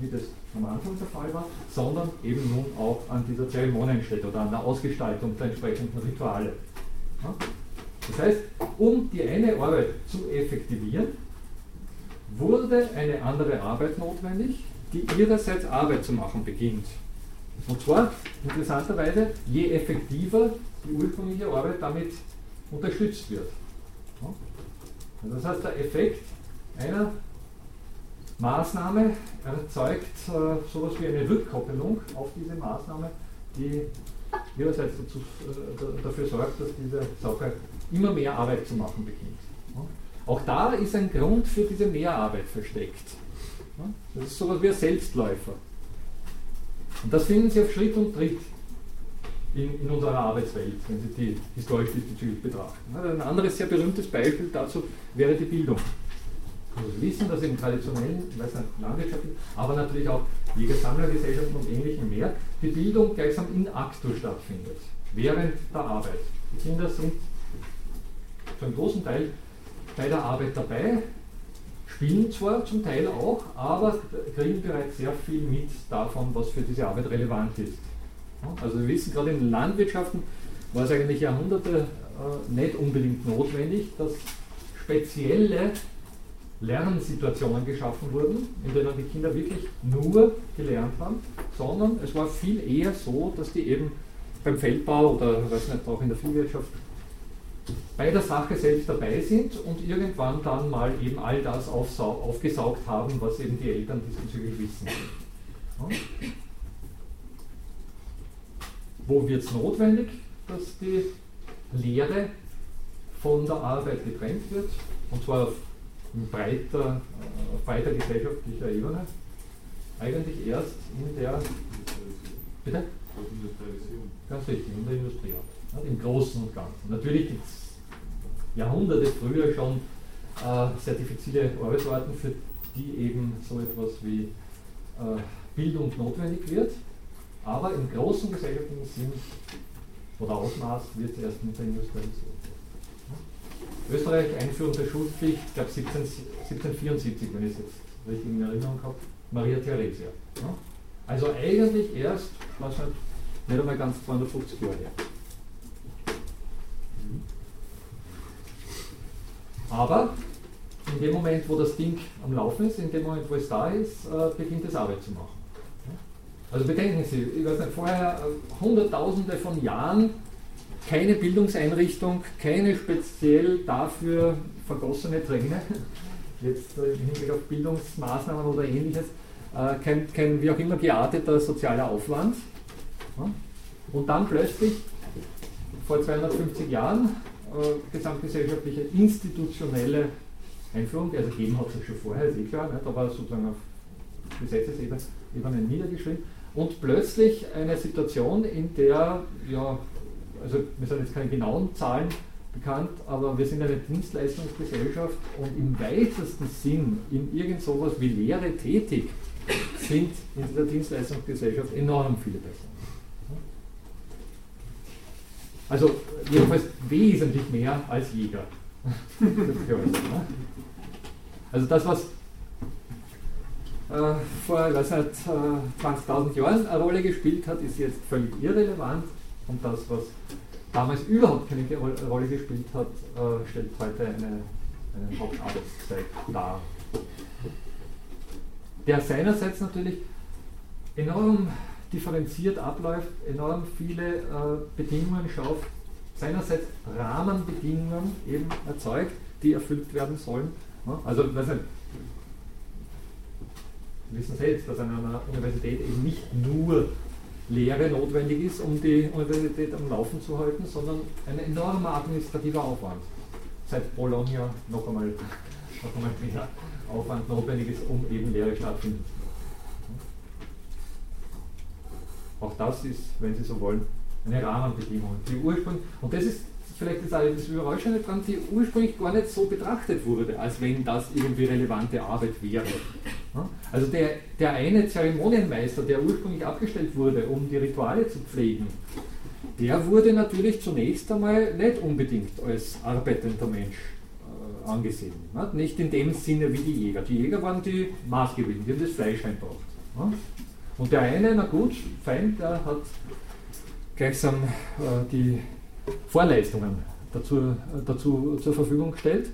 wie das am Anfang der Fall war, sondern eben nun auch an dieser Zeremonienstätte oder an der Ausgestaltung der entsprechenden Rituale. Das heißt, um die eine Arbeit zu effektivieren, wurde eine andere Arbeit notwendig, die ihrerseits Arbeit zu machen beginnt. Und zwar, interessanterweise, je effektiver die ursprüngliche Arbeit damit unterstützt wird. Also das heißt, der Effekt einer Maßnahme erzeugt äh, sowas wie eine Rückkoppelung auf diese Maßnahme, die ihrerseits dazu, äh, dafür sorgt, dass diese Sache immer mehr Arbeit zu machen beginnt. Ja. Auch da ist ein Grund für diese Mehrarbeit versteckt. Ja. Das ist sowas wie ein Selbstläufer. Und das finden Sie auf Schritt und Tritt in, in unserer Arbeitswelt, wenn Sie die historisch diesbezüglich betrachten. Ein anderes sehr berühmtes Beispiel dazu wäre die Bildung. Also Sie wissen, dass im traditionellen, ich weiß nicht, landwirtschaftlichen, aber natürlich auch Jäger-Sammlergesellschaften und ähnlichem mehr, die Bildung gleichsam in actu stattfindet, während der Arbeit. Die Kinder sind zu einem großen Teil bei der Arbeit dabei, spielen zwar zum Teil auch, aber kriegen bereits sehr viel mit davon, was für diese Arbeit relevant ist. Also wir wissen gerade in den Landwirtschaften war es eigentlich Jahrhunderte äh, nicht unbedingt notwendig, dass spezielle Lernsituationen geschaffen wurden, in denen die Kinder wirklich nur gelernt haben, sondern es war viel eher so, dass die eben beim Feldbau oder weiß nicht, auch in der Viehwirtschaft bei der Sache selbst dabei sind und irgendwann dann mal eben all das aufgesaugt haben, was eben die Eltern diesbezüglich wissen. Wo wird es notwendig, dass die Lehre von der Arbeit getrennt wird? Und zwar auf breiter, auf äh, breiter gesellschaftlicher Ebene. Eigentlich erst in der. Bitte? Ganz richtig, in der Industrie. Ja, Im Großen und Ganzen. Natürlich gibt es Jahrhunderte früher schon äh, sehr diffizile Arbeitsarten, für die eben so etwas wie äh, Bildung notwendig wird. Aber im großen gesellschaftlichen Sinn oder Ausmaß wird es erst mit der Industrialisierung. Österreich Einführung der Schulpflicht, ich glaube 1774, wenn ich es jetzt richtig in Erinnerung habe, Maria Theresia. Ja? Also eigentlich erst, was halt nicht einmal ganz 250 Jahre her. Aber in dem Moment, wo das Ding am Laufen ist, in dem Moment, wo es da ist, äh, beginnt es Arbeit zu machen. Also bedenken Sie, ich weiß nicht, vorher äh, Hunderttausende von Jahren keine Bildungseinrichtung, keine speziell dafür vergossene Träne, jetzt äh, im Hinblick auf Bildungsmaßnahmen oder ähnliches, kein, kein wie auch immer gearteter sozialer Aufwand. Und dann plötzlich, vor 250 Jahren, äh, gesamtgesellschaftliche institutionelle Einführung, also gegeben hat es schon vorher, ist eh klar, nicht, aber sozusagen auf Gesetzesebene niedergeschrieben. Und plötzlich eine Situation, in der, ja, also wir sind jetzt keine genauen Zahlen bekannt, aber wir sind eine Dienstleistungsgesellschaft und im weitesten Sinn in irgend sowas wie Lehre tätig sind in dieser Dienstleistungsgesellschaft enorm viele Personen. Also jedenfalls wesentlich mehr als Jäger. <laughs> also das, was äh, vor nicht, äh, 20.000 Jahren eine Rolle gespielt hat, ist jetzt völlig irrelevant und das, was damals überhaupt keine Rolle gespielt hat, äh, stellt heute eine, einen Hauptarbeitszweig dar. Der seinerseits natürlich enorm differenziert abläuft, enorm viele äh, Bedingungen schafft, seinerseits Rahmenbedingungen eben erzeugt, die erfüllt werden sollen. Also, weiß nicht, wissen selbst, dass an einer Universität eben nicht nur Lehre notwendig ist, um die Universität am Laufen zu halten, sondern ein enormer administrativer Aufwand. Seit Bologna noch einmal, noch einmal mehr Aufwand notwendig ist, um eben Lehre stattfinden zu Auch das ist, wenn Sie so wollen, eine Rahmenbedingung. Die Ursprung, und das ist vielleicht das, das Überraschende daran, die ursprünglich gar nicht so betrachtet wurde, als wenn das irgendwie relevante Arbeit wäre. Also der, der eine Zeremonienmeister, der ursprünglich abgestellt wurde, um die Rituale zu pflegen, der wurde natürlich zunächst einmal nicht unbedingt als arbeitender Mensch äh, angesehen. Nicht in dem Sinne wie die Jäger. Die Jäger waren die Maßgebenden, die haben das Fleisch einbracht. Und der eine, na gut, fein, der hat gleichsam äh, die Vorleistungen dazu, dazu zur Verfügung gestellt.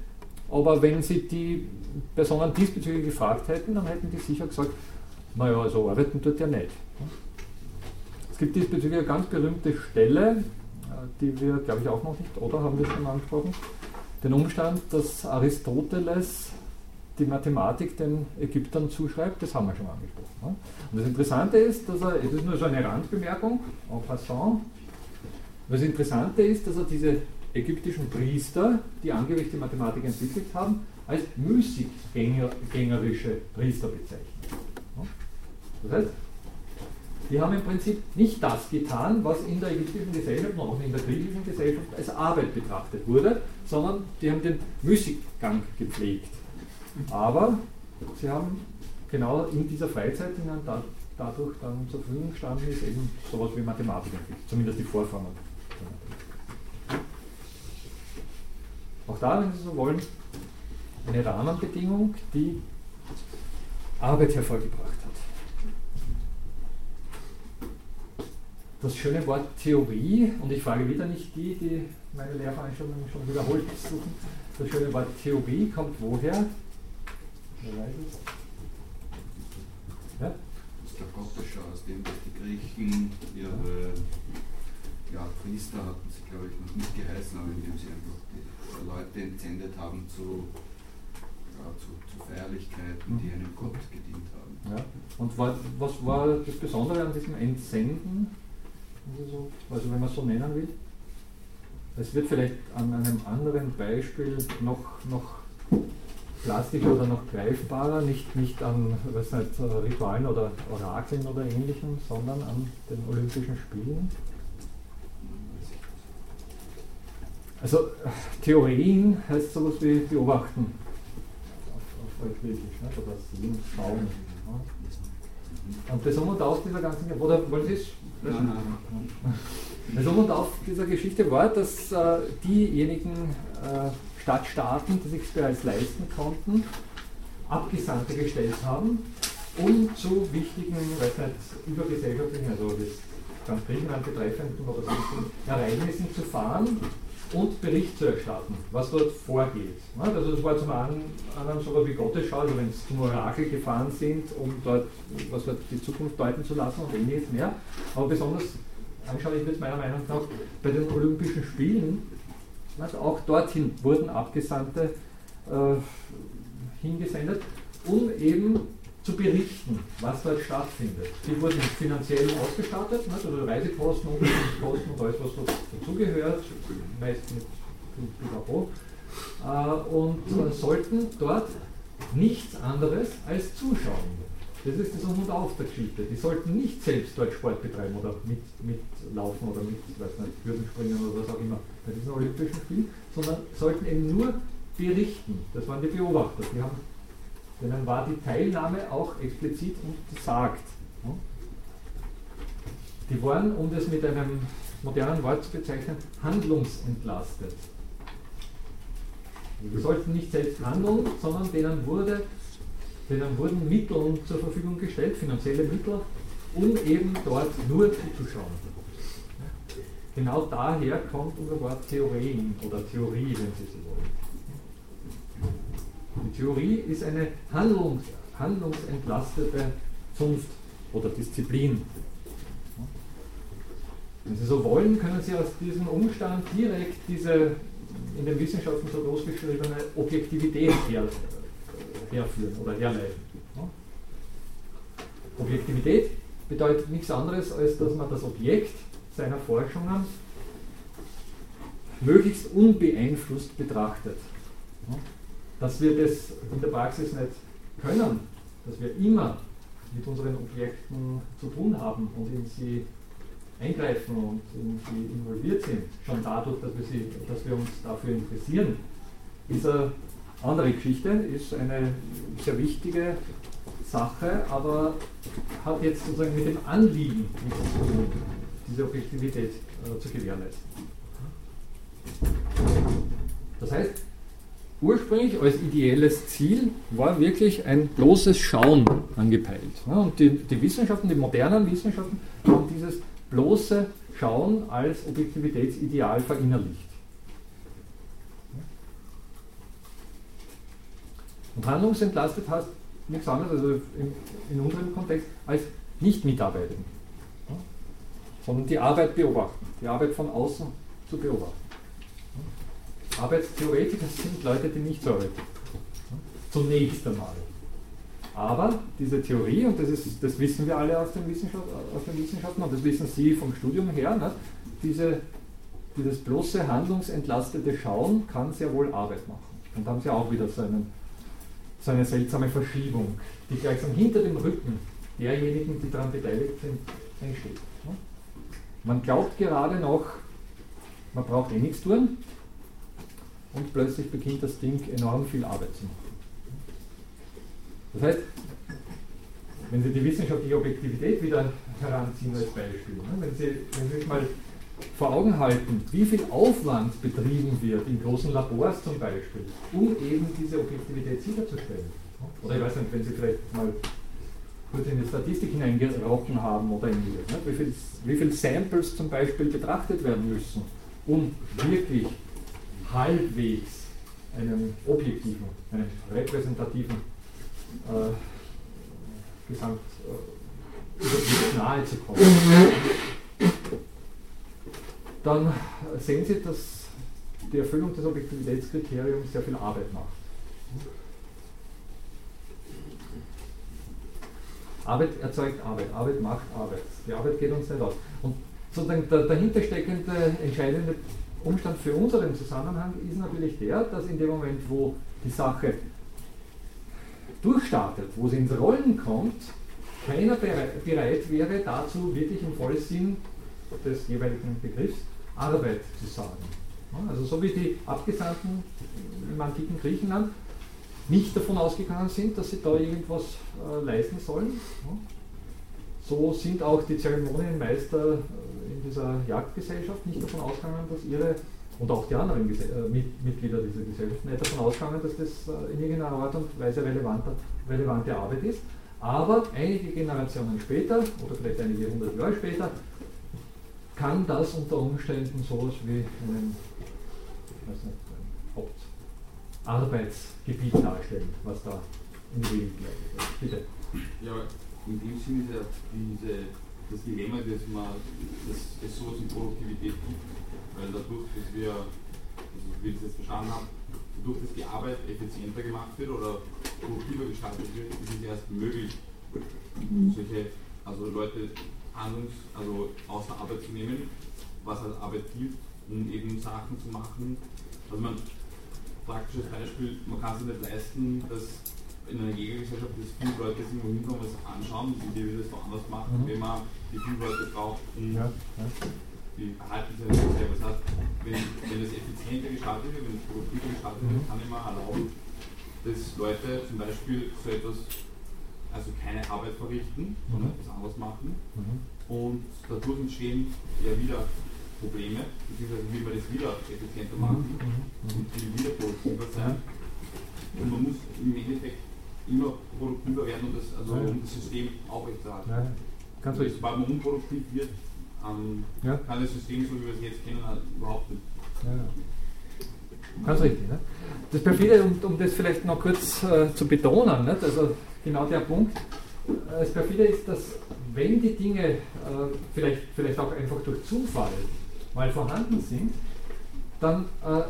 Aber wenn Sie die Personen diesbezüglich gefragt hätten, dann hätten die sicher gesagt, naja, so arbeiten tut ja nicht. Es gibt diesbezüglich eine ganz berühmte Stelle, die wir, glaube ich, auch noch nicht, oder haben wir schon angesprochen, den Umstand, dass Aristoteles die Mathematik den Ägyptern zuschreibt, das haben wir schon angesprochen. Und das Interessante ist, dass er, es ist nur so eine Randbemerkung, en passant, das Interessante ist, dass er diese ägyptischen Priester, die angeblich Mathematik entwickelt haben, als müßiggängerische Priester bezeichnet. Das heißt, die haben im Prinzip nicht das getan, was in der ägyptischen Gesellschaft und auch in der griechischen Gesellschaft als Arbeit betrachtet wurde, sondern die haben den Müßiggang gepflegt. Aber sie haben genau in dieser Freizeit, die ihnen da, dadurch dann zur Verfügung gestanden ist, eben sowas wie Mathematik entwickelt, zumindest die Vorformen. Auch da, wenn Sie so wollen, eine Rahmenbedingung, die Arbeit hervorgebracht hat. Das schöne Wort Theorie, und ich frage wieder nicht die, die meine Lehrveranstaltungen schon wiederholt suchen, das schöne Wort Theorie kommt woher? Wer weiß es? Ja? Das ist der Gottesschau, aus dem dass die Griechen ihre ja, Priester hatten sie, glaube ich, noch nicht geheißen, aber indem sie einfach Leute entsendet haben zu, ja, zu, zu Feierlichkeiten, die einem Gott gedient haben. Ja. Und war, was war das Besondere an diesem Entsenden? Also, also wenn man es so nennen will? Es wird vielleicht an einem anderen Beispiel noch, noch plastischer oder noch greifbarer, nicht, nicht an weiß nicht, Ritualen oder Orakeln oder ähnlichem, sondern an den Olympischen Spielen. Also Theorien heißt sowas wie beobachten auf, auf Griechisch, ne? oder sehen, schauen. Ja. Und das Um und Auf dieser ganzen, oder wollen Sie es? Das Um und Auf dieser Geschichte war, dass äh, diejenigen äh, Stadtstaaten, die sich bereits leisten konnten, Abgesandte gestellt haben, um zu wichtigen, weiß nicht, übergesellschaftlichen, also das ganz Griechenland betreffenden oder sonstigen Ereignissen zu fahren und Bericht zu erstatten, was dort vorgeht. Also das war zum einen sogar wie Gottesschau, also wenn es zum Orakel gefahren sind, um dort was wird die Zukunft deuten zu lassen und ähnliches mehr. Aber besonders anschaulich wird es meiner Meinung nach bei den Olympischen Spielen also auch dorthin wurden Abgesandte äh, hingesendet, um eben zu berichten, was dort stattfindet. Die wurden finanziell ausgestattet, also Reisekosten, Kosten und alles, was dazugehört, meist mit Pipapo, äh, und äh, sollten dort nichts anderes als zuschauen. Das ist das und Auf der Geschichte. Die sollten nicht selbst dort Sport betreiben oder mit, mitlaufen oder mit, weiß nicht, Hürden springen oder was auch immer bei diesen Olympischen Spielen, sondern sollten eben nur berichten. Das waren die Beobachter. Die haben, denen war die Teilnahme auch explizit untersagt. Die waren, um das mit einem modernen Wort zu bezeichnen, handlungsentlastet. Die sollten nicht selbst handeln, sondern denen wurde denen wurden Mittel zur Verfügung gestellt, finanzielle Mittel, um eben dort nur zuzuschauen. Genau daher kommt unser Wort Theorien oder Theorie, wenn Sie so wollen. Die Theorie ist eine Handlungs, handlungsentlastete Zunft oder Disziplin. Wenn Sie so wollen, können Sie aus diesem Umstand direkt diese in den Wissenschaften so groß geschriebene Objektivität her, herführen oder herleiten. Objektivität bedeutet nichts anderes, als dass man das Objekt seiner Forschungen möglichst unbeeinflusst betrachtet. Dass wir das in der Praxis nicht können, dass wir immer mit unseren Objekten zu tun haben und in sie eingreifen und in sie involviert sind, schon dadurch, dass wir, sie, dass wir uns dafür interessieren, ist eine andere Geschichte, ist eine sehr wichtige Sache, aber hat jetzt sozusagen mit dem Anliegen nichts zu tun, diese Objektivität äh, zu gewährleisten. Das heißt, ursprünglich als ideelles Ziel war wirklich ein bloßes Schauen angepeilt. Und die, die Wissenschaften, die modernen Wissenschaften, haben dieses bloße Schauen als Objektivitätsideal verinnerlicht. Und handlungsentlastet heißt nichts anderes, also in, in unserem Kontext, als nicht mitarbeiten, sondern die Arbeit beobachten, die Arbeit von außen zu beobachten. Arbeitstheoretiker sind Leute, die nicht so arbeiten. Zunächst einmal. Aber diese Theorie, und das, ist, das wissen wir alle aus den, aus den Wissenschaften, und das wissen Sie vom Studium her, ne? Diese, dieses bloße handlungsentlastete Schauen kann sehr wohl Arbeit machen. Und da haben Sie auch wieder so, einen, so eine seltsame Verschiebung, die gleichsam hinter dem Rücken derjenigen, die daran beteiligt sind, entsteht. Ne? Man glaubt gerade noch, man braucht eh nichts tun, und plötzlich beginnt das Ding enorm viel Arbeit zu machen. Das heißt, wenn Sie die wissenschaftliche Objektivität wieder heranziehen als Beispiel, ne, wenn, Sie, wenn Sie sich mal vor Augen halten, wie viel Aufwand betrieben wird in großen Labors zum Beispiel, um eben diese Objektivität sicherzustellen. Oder ich weiß nicht, wenn Sie vielleicht mal kurz in die Statistik hineingerochen haben oder ähnliches, ne, wie viele wie viel Samples zum Beispiel betrachtet werden müssen, um wirklich halbwegs einen objektiven, einen repräsentativen äh, Gesamt äh, nahe zu kommen. Dann sehen Sie, dass die Erfüllung des Objektivitätskriteriums sehr viel Arbeit macht. Arbeit erzeugt Arbeit, Arbeit macht Arbeit. Die Arbeit geht uns nicht aus. Und sozusagen der dahinter steckende entscheidende Umstand für unseren Zusammenhang ist natürlich der, dass in dem Moment, wo die Sache durchstartet, wo sie ins Rollen kommt, keiner bereit wäre, dazu wirklich im Vollsinn des jeweiligen Begriffs Arbeit zu sagen. Also so wie die Abgesandten im antiken Griechenland nicht davon ausgegangen sind, dass sie da irgendwas äh, leisten sollen. So sind auch die Zeremonienmeister in dieser Jagdgesellschaft nicht davon ausgegangen, dass ihre, und auch die anderen Gese äh, Mitglieder dieser Gesellschaft, nicht davon ausgegangen, dass das äh, in irgendeiner Art und Weise relevante, relevante Arbeit ist. Aber einige Generationen später, oder vielleicht einige hundert Jahre später, kann das unter Umständen sowas wie einen, nicht, ein Hauptarbeitsgebiet darstellen, was da in Wien bleibt. Bitte. Ja, in dem Sinne ist ja diese das Dilemma, dass, man, dass es sowas wie Produktivität gibt, weil dadurch, dass wir, also wie ich es jetzt verstanden habe, dadurch, dass die Arbeit effizienter gemacht wird oder produktiver gestaltet wird, ist es erst möglich, solche, also Leute Handlungs, also außer Arbeit zu nehmen, was als Arbeit gilt, um eben Sachen zu machen. Also man, praktisches Beispiel, man kann sich nicht leisten, dass in einer Jägergesellschaft, dass fünf Leute sich irgendwo hinkommen, was anschauen, wie die das woanders machen, mhm. wenn man die braucht, um ja, ja. die zu entwickeln. Das heißt, wenn, wenn es effizienter gestaltet wird, wenn es produktiver gestaltet wird, mhm. kann ich mir erlauben, dass Leute zum Beispiel so etwas, also keine Arbeit verrichten, sondern mhm. etwas anderes machen. Mhm. Und dadurch entstehen ja wieder Probleme, beziehungsweise wie man das wieder effizienter machen mhm. mhm. und viel wieder produktiver sein. Und man muss im Endeffekt immer produktiver werden und das, also um das System aufrechtzuerhalten. Ganz richtig. Sobald man unproduktiv wird, ähm, ja. kann das System, so wie wir es jetzt kennen, halt überhaupt nicht. Ja. Ganz richtig. Ne? Das perfide, um, um das vielleicht noch kurz äh, zu betonen, nicht? also genau der Punkt, äh, das perfide ist, dass wenn die Dinge äh, vielleicht, vielleicht auch einfach durch Zufall mal vorhanden sind, dann äh,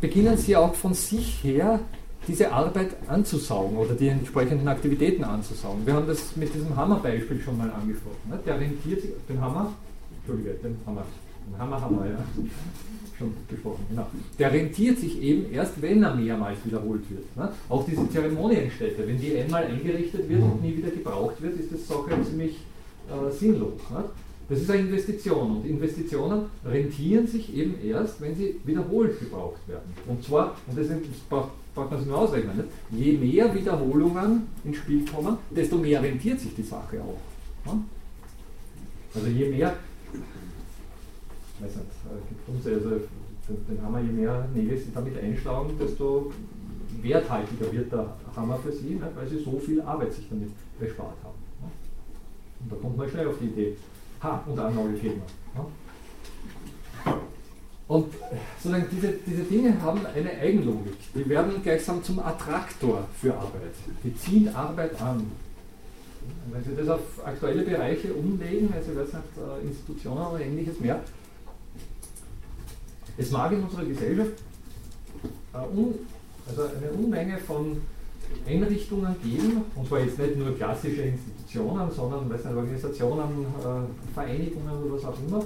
beginnen sie auch von sich her diese Arbeit anzusaugen oder die entsprechenden Aktivitäten anzusaugen. Wir haben das mit diesem Hammerbeispiel schon mal angesprochen. Ne? Der rentiert sich, den Hammer, Entschuldige, den Hammer, den Hammer haben ja <laughs> schon besprochen, genau. Der rentiert sich eben erst, wenn er mehrmals wiederholt wird. Ne? Auch diese Zeremonienstätte, wenn die einmal eingerichtet wird und nie wieder gebraucht wird, ist das Sache ziemlich äh, sinnlos. Ne? Das ist eine Investition und Investitionen rentieren sich eben erst, wenn sie wiederholt gebraucht werden. Und zwar, und das, braucht, braucht man sich nur ausrechnen, nicht? je mehr Wiederholungen ins Spiel kommen, desto mehr rentiert sich die Sache auch. Ne? Also je mehr, ich weiß nicht, äh, also den Hammer, je mehr Nägel sie damit einschlagen, desto werthaltiger wird der Hammer für sie, nicht? weil sie so viel Arbeit sich damit bespart haben. Ne? Und da kommt man schnell auf die Idee, Ha, und auch neue Firma. Und sozusagen diese, diese Dinge haben eine Eigenlogik. Die werden gleichsam zum Attraktor für Arbeit. Die ziehen Arbeit an. Wenn Sie das auf aktuelle Bereiche umlegen, also ich weiß äh, Institutionen oder ähnliches mehr, es mag in unserer Gesellschaft äh, also eine Unmenge von Einrichtungen geben, und zwar jetzt nicht nur klassische Institutionen, sondern weiß nicht, Organisationen, äh, Vereinigungen oder was auch immer,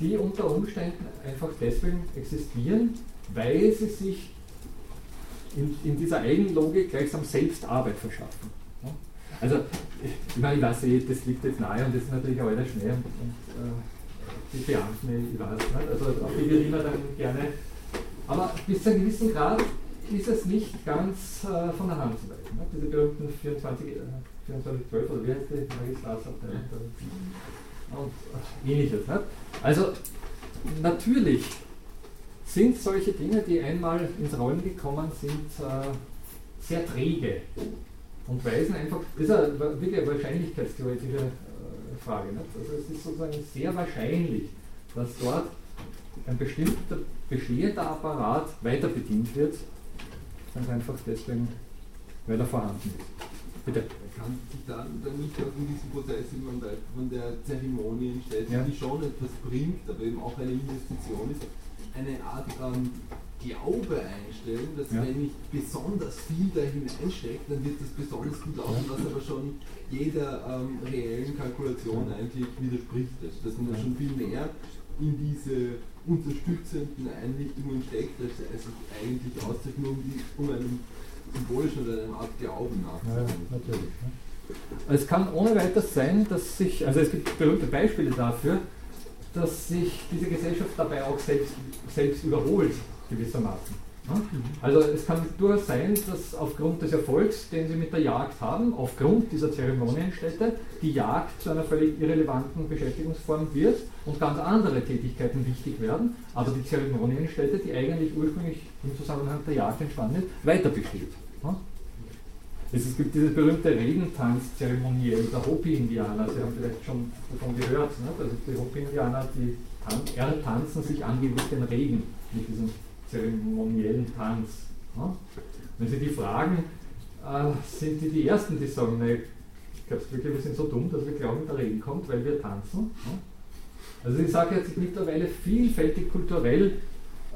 die unter Umständen einfach deswegen existieren, weil sie sich in, in dieser Eigenlogik gleichsam selbst Arbeit verschaffen. Also, ich, meine, ich weiß eh, das liegt jetzt nahe und das ist natürlich auch alles schnell und, und äh, die Beamten, ich weiß nicht, also auf die wir immer dann gerne, aber bis zu einem gewissen Grad ist es nicht ganz äh, von der Hand zu weisen. Ne? Diese berühmten 24, äh, 24 12 oder wie heißt die Magistratsabteilung und äh, ähnliches. Ne? Also natürlich sind solche Dinge, die einmal ins Rollen gekommen sind, äh, sehr träge und weisen einfach, das ist eine, wirklich wahrscheinlichkeitstheoretische äh, Frage. Nicht? Also es ist sozusagen sehr wahrscheinlich, dass dort ein bestimmter bestehender Apparat weiter bedient wird Ganz einfach deswegen, weil er vorhanden ist. Bitte. Kann sich dann, dann nicht auch in diesem Prozess man von der Zeremonie entsteht, ja. die schon etwas bringt, aber eben auch eine Investition ist, eine Art ähm, Glaube einstellen, dass ja. wenn ich besonders viel da hineinstecke, dann wird das besonders gut laufen, was aber schon jeder ähm, reellen Kalkulation eigentlich widerspricht. Also, dass man dann schon viel mehr in diese unterstützenden Einrichtungen steckt, als es eigentlich auszeichnet, um, um einem symbolischen oder einer Art Glauben nachzudenken. Ja, natürlich. Es kann ohne weiteres sein, dass sich, also es gibt berühmte Beispiele dafür, dass sich diese Gesellschaft dabei auch selbst, selbst überholt, gewissermaßen. Also es kann durchaus sein, dass aufgrund des Erfolgs, den sie mit der Jagd haben, aufgrund dieser Zeremonienstätte, die Jagd zu einer völlig irrelevanten Beschäftigungsform wird und ganz andere Tätigkeiten wichtig werden, aber die Zeremonienstätte, die eigentlich ursprünglich im Zusammenhang der Jagd entstanden ist, weiter besteht. Es gibt dieses berühmte Regentanz-Zeremoniell der Hopi-Indianer, Sie haben vielleicht schon davon gehört, ne? also die Hopi-Indianer, die tanzen sich angeblich den Regen mit diesem zeremoniellen Tanz. Ja? Wenn Sie die fragen, äh, sind die die Ersten, die sagen, nee, glaubst du wirklich, wir sind so dumm, dass wir glauben, der Regen kommt, weil wir tanzen? Ja? Also die Sache hat sich mittlerweile vielfältig kulturell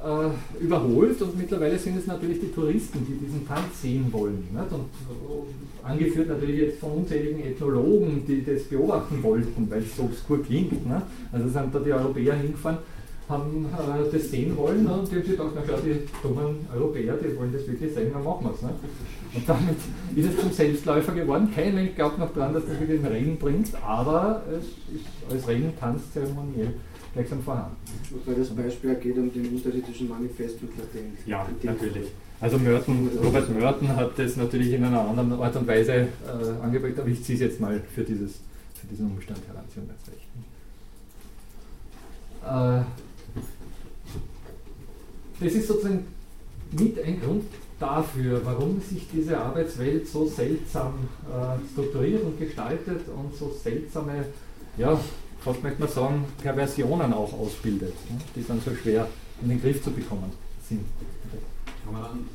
äh, überholt und mittlerweile sind es natürlich die Touristen, die diesen Tanz sehen wollen. Nicht? Und äh, angeführt natürlich jetzt von unzähligen Ethnologen, die das beobachten wollten, weil es so obskur klingt. Nicht? Also sind da die Europäer hingefahren haben äh, das sehen wollen ne? und die haben sich gedacht, na schau, die dummen Europäer, die wollen das wirklich sehen, dann machen wir es. Ne? Und damit ist es zum Selbstläufer geworden. Kein Mensch glaubt noch dran, dass das wirklich den Regen bringt, aber es ist als Regentanz zeremoniell gleichsam vorhanden. Wobei das Beispiel geht um den lutherischen Manifest und Latent. Ja, natürlich. Also Merton, Robert Merton hat das natürlich in einer anderen Art und Weise äh, angebracht, aber ich ziehe es jetzt mal für, dieses, für diesen Umstand heran, Sie haben ganz recht. Äh, das ist sozusagen mit ein Grund, dafür, warum sich diese Arbeitswelt so seltsam äh, strukturiert und gestaltet und so seltsame, ja, fast möchte man sagen, Perversionen auch ausbildet, ne, die dann so schwer in den Griff zu bekommen sind. Kann man dann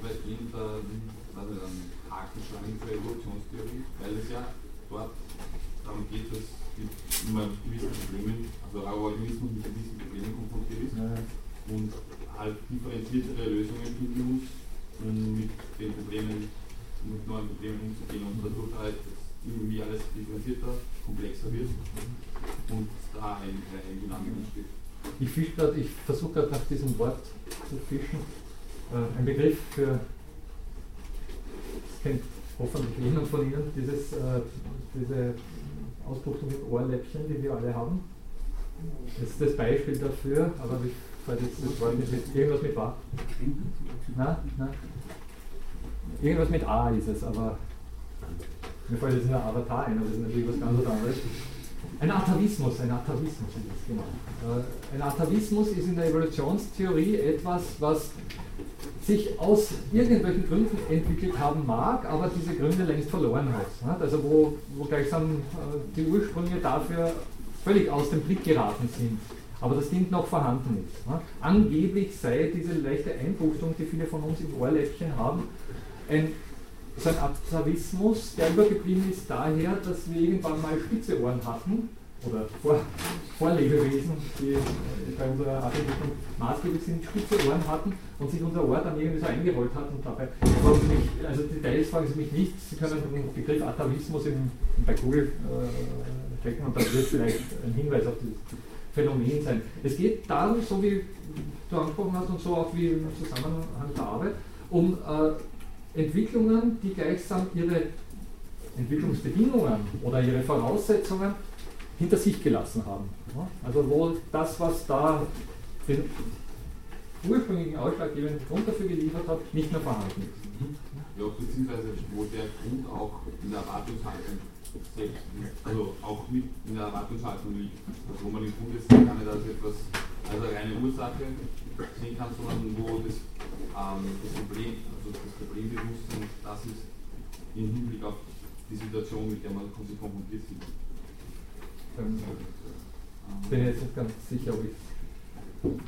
vielleicht da, also dann Haken schlagen zur Evolutionstheorie, weil es ja dort darum geht, dass man mit gewissen Problemen, also ein Organismus mit gewissen Problemen konfrontiert ist ja. und halt differenziertere Lösungen finden muss, um mit den Problemen, mit neuen Problemen umzugehen und dadurch halt irgendwie alles differenzierter, komplexer wird und da eine, eine Dynamik entsteht. Ich, ich versuche gerade nach diesem Wort zu fischen. Äh, ein Begriff für, das kennt hoffentlich jemand von Ihnen, dieses, äh, diese Ausbuchtung im Ohrläppchen, die wir alle haben. Das ist das Beispiel dafür, aber ich das mit irgendwas mit A. Nein, nein. Irgendwas mit A ist es, aber mir fällt jetzt ein Avatar ein, aber das ist natürlich was ganz anderes. Ein Atavismus, ein Atavismus ist das genau. Äh, ein Atavismus ist in der Evolutionstheorie etwas, was sich aus irgendwelchen Gründen entwickelt haben mag, aber diese Gründe längst verloren hat. Also wo, wo gleichsam äh, die Ursprünge dafür völlig aus dem Blick geraten sind, aber das Ding noch vorhanden ist. Angeblich sei diese leichte Einbuchtung, die viele von uns im Ohrläppchen haben, ein so ein Atavismus, der übergeblieben ist daher, dass wir irgendwann mal spitze Ohren hatten oder Vor Vorlebewesen, die bei unserer Artentwicklung maßgeblich sind, spitze Ohren hatten und sich unser Ohr dann irgendwie so eingerollt hat und dabei, mich, also Details fragen Sie mich nicht, Sie können den Begriff Atavismus in, bei Google äh, checken und da wird vielleicht ein Hinweis auf dieses Phänomen sein. Es geht darum, so wie du angesprochen hast und so auch wie im Zusammenhang der Arbeit, um äh, Entwicklungen, die gleichsam ihre Entwicklungsbedingungen oder ihre Voraussetzungen hinter sich gelassen haben. Also wo das, was da den ursprünglichen ausschlaggebenden Grund dafür geliefert hat, nicht mehr vorhanden ist. Ja, beziehungsweise wo der Grund auch in der Erwartungshaltung also auch mit in der Erwartungshaltung liegt. Also wo man im Grunde sehen kann, dass etwas als eine reine Ursache sehen kann, sondern wo das, ähm, das Problem also das Problembewusstsein, das ist im Hinblick auf die Situation, mit der man konfrontiert ist. Ähm, bin jetzt nicht ganz sicher, ob ich.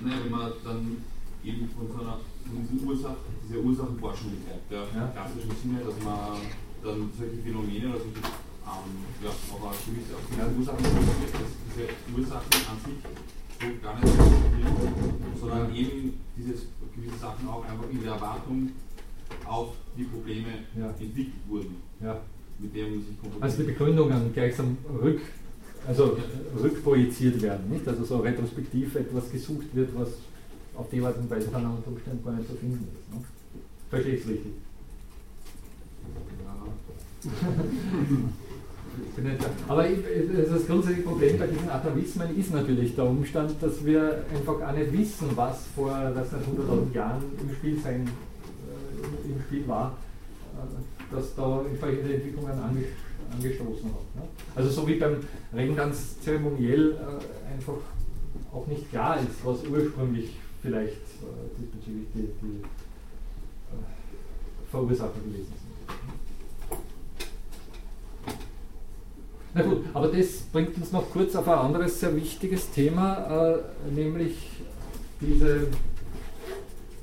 Naja, wenn man dann eben von so einer von diesen Ursachen, dieser Ursachenforschung betreibt, der ja. klassischen Sinne, dass man dann solche Phänomene oder solche ähm, ja, auch eine gewisse auf diese Ursachen konzentriert, dass diese Ursachen an sich so gar nicht existieren, sondern eben diese gewisse Sachen auch einfach in der Erwartung auf die Probleme ja. entwickelt wurden. Ja. Mit denen sich also die Begründungen gleichsam rück, also rückprojiziert werden, nicht? Also so retrospektiv etwas gesucht wird, was auf die Art und Weise dann unter Umständen gar nicht zu finden ist. Ne? Verstehe ich es richtig? Ja. <laughs> Aber das grundsätzliche Problem bei diesen Atavismen ist natürlich der Umstand, dass wir einfach gar nicht wissen, was vor das 100.000 Jahren im Spiel sein im Spiel war, äh, dass da entsprechende Entwicklungen angestoßen hat. Ne? Also so wie beim Regen ganz zeremoniell äh, einfach auch nicht klar ist, was ursprünglich vielleicht äh, diesbezüglich die, die Verursacher gewesen sind. Na gut, aber das bringt uns noch kurz auf ein anderes sehr wichtiges Thema, äh, nämlich diese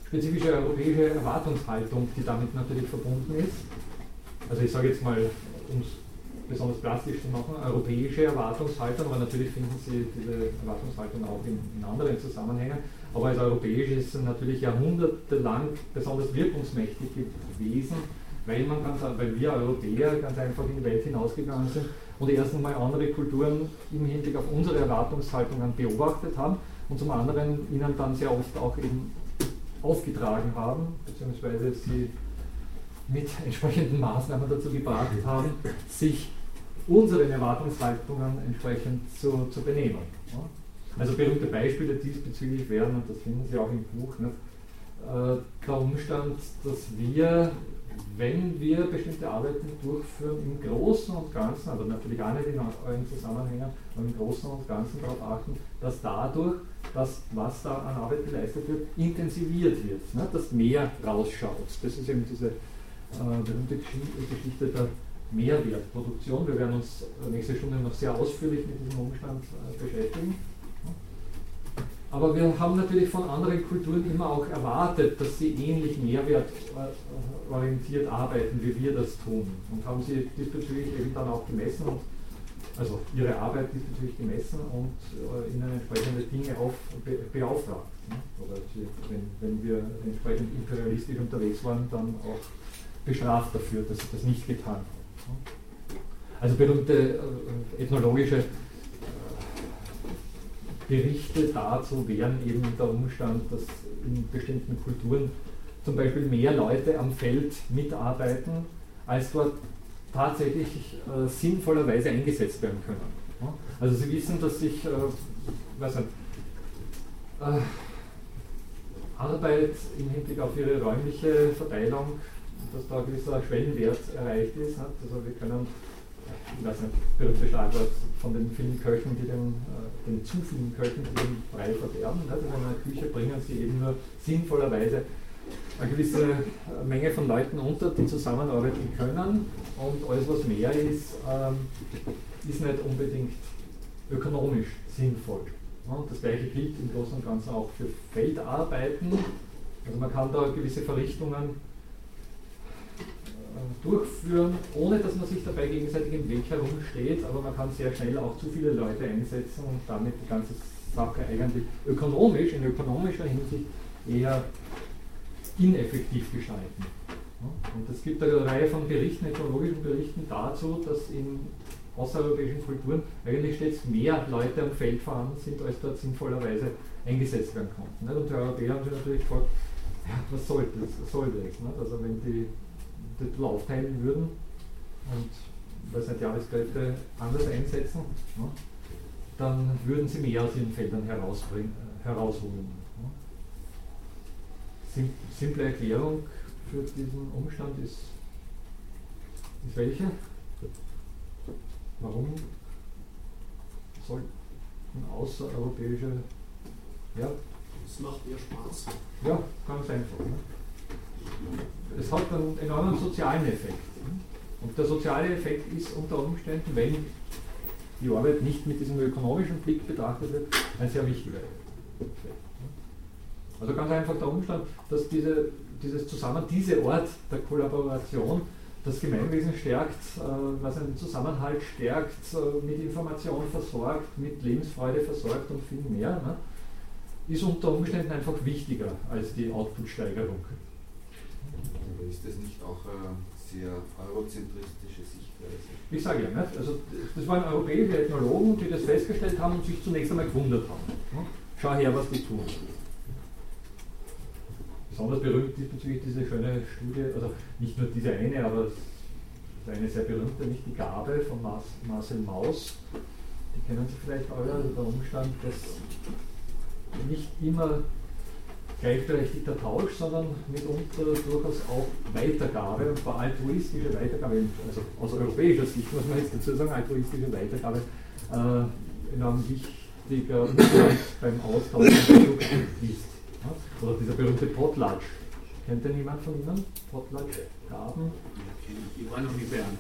spezifische europäische Erwartungshaltung, die damit natürlich verbunden ist. Also ich sage jetzt mal, um es besonders plastisch zu machen, europäische Erwartungshaltung, aber natürlich finden Sie diese Erwartungshaltung auch in, in anderen Zusammenhängen. Aber als europäisch ist es natürlich jahrhundertelang besonders wirkungsmächtig gewesen, weil, man ganz, weil wir Europäer ganz einfach in die Welt hinausgegangen sind und erst einmal andere Kulturen im Hinblick auf unsere Erwartungshaltungen beobachtet haben und zum anderen ihnen dann sehr oft auch eben aufgetragen haben, beziehungsweise sie mit entsprechenden Maßnahmen dazu gebracht haben, sich unseren Erwartungshaltungen entsprechend zu, zu benehmen. Also berühmte Beispiele diesbezüglich wären, und das finden Sie auch im Buch, nicht, äh, der Umstand, dass wir, wenn wir bestimmte Arbeiten durchführen, im Großen und Ganzen, aber natürlich auch nicht in allen Zusammenhängen, aber im Großen und Ganzen darauf achten, dass dadurch dass was da an Arbeit geleistet wird, intensiviert wird, ne? dass mehr rausschaut. Das ist eben diese äh, berühmte Geschichte der Mehrwertproduktion. Wir werden uns nächste Stunde noch sehr ausführlich mit diesem Umstand äh, beschäftigen. Aber wir haben natürlich von anderen Kulturen immer auch erwartet, dass sie ähnlich mehrwertorientiert arbeiten, wie wir das tun. Und haben sie diesbezüglich eben dann auch gemessen, und, also ihre Arbeit diesbezüglich gemessen und äh, ihnen entsprechende Dinge auf, be, beauftragt. Ne? Oder sie, wenn, wenn wir entsprechend imperialistisch unterwegs waren, dann auch bestraft dafür, dass sie das nicht getan haben. Ne? Also berühmte äh, ethnologische Berichte dazu wären eben der Umstand, dass in bestimmten Kulturen zum Beispiel mehr Leute am Feld mitarbeiten, als dort tatsächlich äh, sinnvollerweise eingesetzt werden können. Also Sie wissen, dass sich äh, weiß nicht, äh, Arbeit im Hinblick auf ihre räumliche Verteilung, dass da ein gewisser Schwellenwert erreicht ist. Also wir können ich weiß nicht, berühmte Schlagwort von den vielen Köchen, die den, äh, den zu vielen Köchen, die den Brei verderben. Also in einer Küche bringen sie eben nur sinnvollerweise eine gewisse Menge von Leuten unter, die zusammenarbeiten können und alles, was mehr ist, ähm, ist nicht unbedingt ökonomisch sinnvoll. Und das gleiche gilt im Großen und Ganzen auch für Feldarbeiten. Also man kann da gewisse Verrichtungen durchführen, ohne dass man sich dabei gegenseitig im Weg herumsteht, aber man kann sehr schnell auch zu viele Leute einsetzen und damit die ganze Sache eigentlich ökonomisch, in ökonomischer Hinsicht eher ineffektiv gestalten. Und es gibt eine Reihe von Berichten, ethnologischen Berichten dazu, dass in außereuropäischen Kulturen eigentlich stets mehr Leute am Feld vorhanden sind, als dort sinnvollerweise eingesetzt werden konnten. Und die Europäer haben sich natürlich gefragt, ja, was soll das? Soll das? Also wenn die Titel aufteilen würden und sie die Jahreskräfte anders einsetzen, ne, dann würden sie mehr aus ihren Feldern herausholen. Ne. Sim simple Erklärung für diesen Umstand ist, ist welche? Warum sollten außereuropäische ja? Es macht mehr Spaß. Ja, ganz einfach. Ne? Es hat einen enormen sozialen Effekt. Und der soziale Effekt ist unter Umständen, wenn die Arbeit nicht mit diesem ökonomischen Blick betrachtet wird, ein sehr wichtiger Effekt. Also ganz einfach der Umstand, dass diese, dieses Zusammen, diese Art der Kollaboration das Gemeinwesen stärkt, äh, was einen Zusammenhalt stärkt, äh, mit Information versorgt, mit Lebensfreude versorgt und viel mehr, ne, ist unter Umständen einfach wichtiger als die Outputsteigerung. Aber ist das nicht auch eine sehr eurozentristische Sichtweise? Ich sage ja, nicht? Also, das waren europäische Ethnologen, die das festgestellt haben und sich zunächst einmal gewundert haben. Schau her, was die tun. Besonders berühmt diesbezüglich diese schöne Studie, also nicht nur diese eine, aber eine sehr berühmte, nicht die Gabe von Marcel Maus. Die kennen Sie vielleicht alle, also der Umstand, dass nicht immer gleichberechtigter Tausch, sondern mitunter durchaus auch Weitergabe, und zwar altruistische Weitergabe, also aus europäischer Sicht muss man jetzt dazu sagen, altruistische Weitergabe äh, enorm wichtiger beim Austausch von Produkten ist. Ja? Oder dieser berühmte Potlatsch. Kennt denn jemand von Ihnen? Potlatsch? Gaben? Ich war noch nie Bern.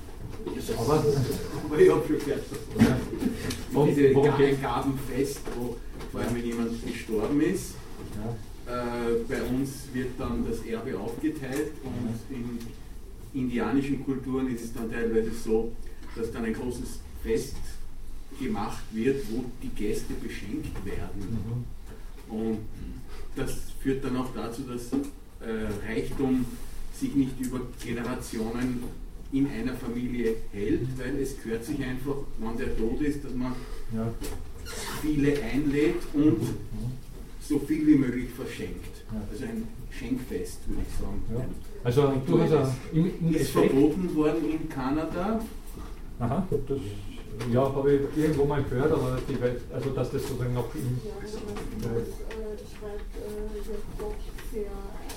Aber, aber <laughs> ich habe schon gehört. Ja. Diese Gabenfest, wo vor allem wenn jemand gestorben ist. Ja bei uns wird dann das Erbe aufgeteilt und in indianischen Kulturen ist es dann teilweise so, dass dann ein großes Fest gemacht wird, wo die Gäste beschenkt werden. Mhm. Und das führt dann auch dazu, dass äh, Reichtum sich nicht über Generationen in einer Familie hält, weil es gehört sich einfach, wenn der tot ist, dass man ja. viele einlädt und mhm so viel wie möglich verschenkt. Also ein Schenkfest, würde ich sagen. Ja. Also du hast ja im, im ist verboten worden in Kanada. Aha, das ja, habe ich irgendwo mal gehört, aber die Welt, also dass das sozusagen noch im. Ja, also man äh, schreibt äh, jetzt doch sehr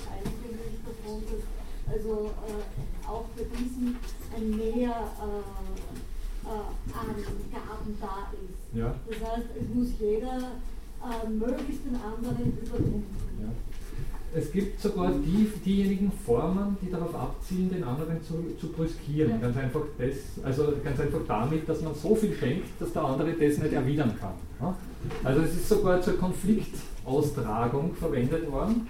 eingängig davon, dass also äh, auch für diesen ein Mehr äh, äh, an Gaben da ist. Ja. Das heißt, es muss jeder äh, möglichst anderen übertrumpfen. Ja. Es gibt sogar die, diejenigen Formen, die darauf abzielen, den anderen zu, zu brüskieren. Ja. Ganz, einfach das, also ganz einfach damit, dass man so viel schenkt, dass der andere das nicht erwidern kann. Ja? Also es ist sogar zur Konfliktaustragung verwendet worden.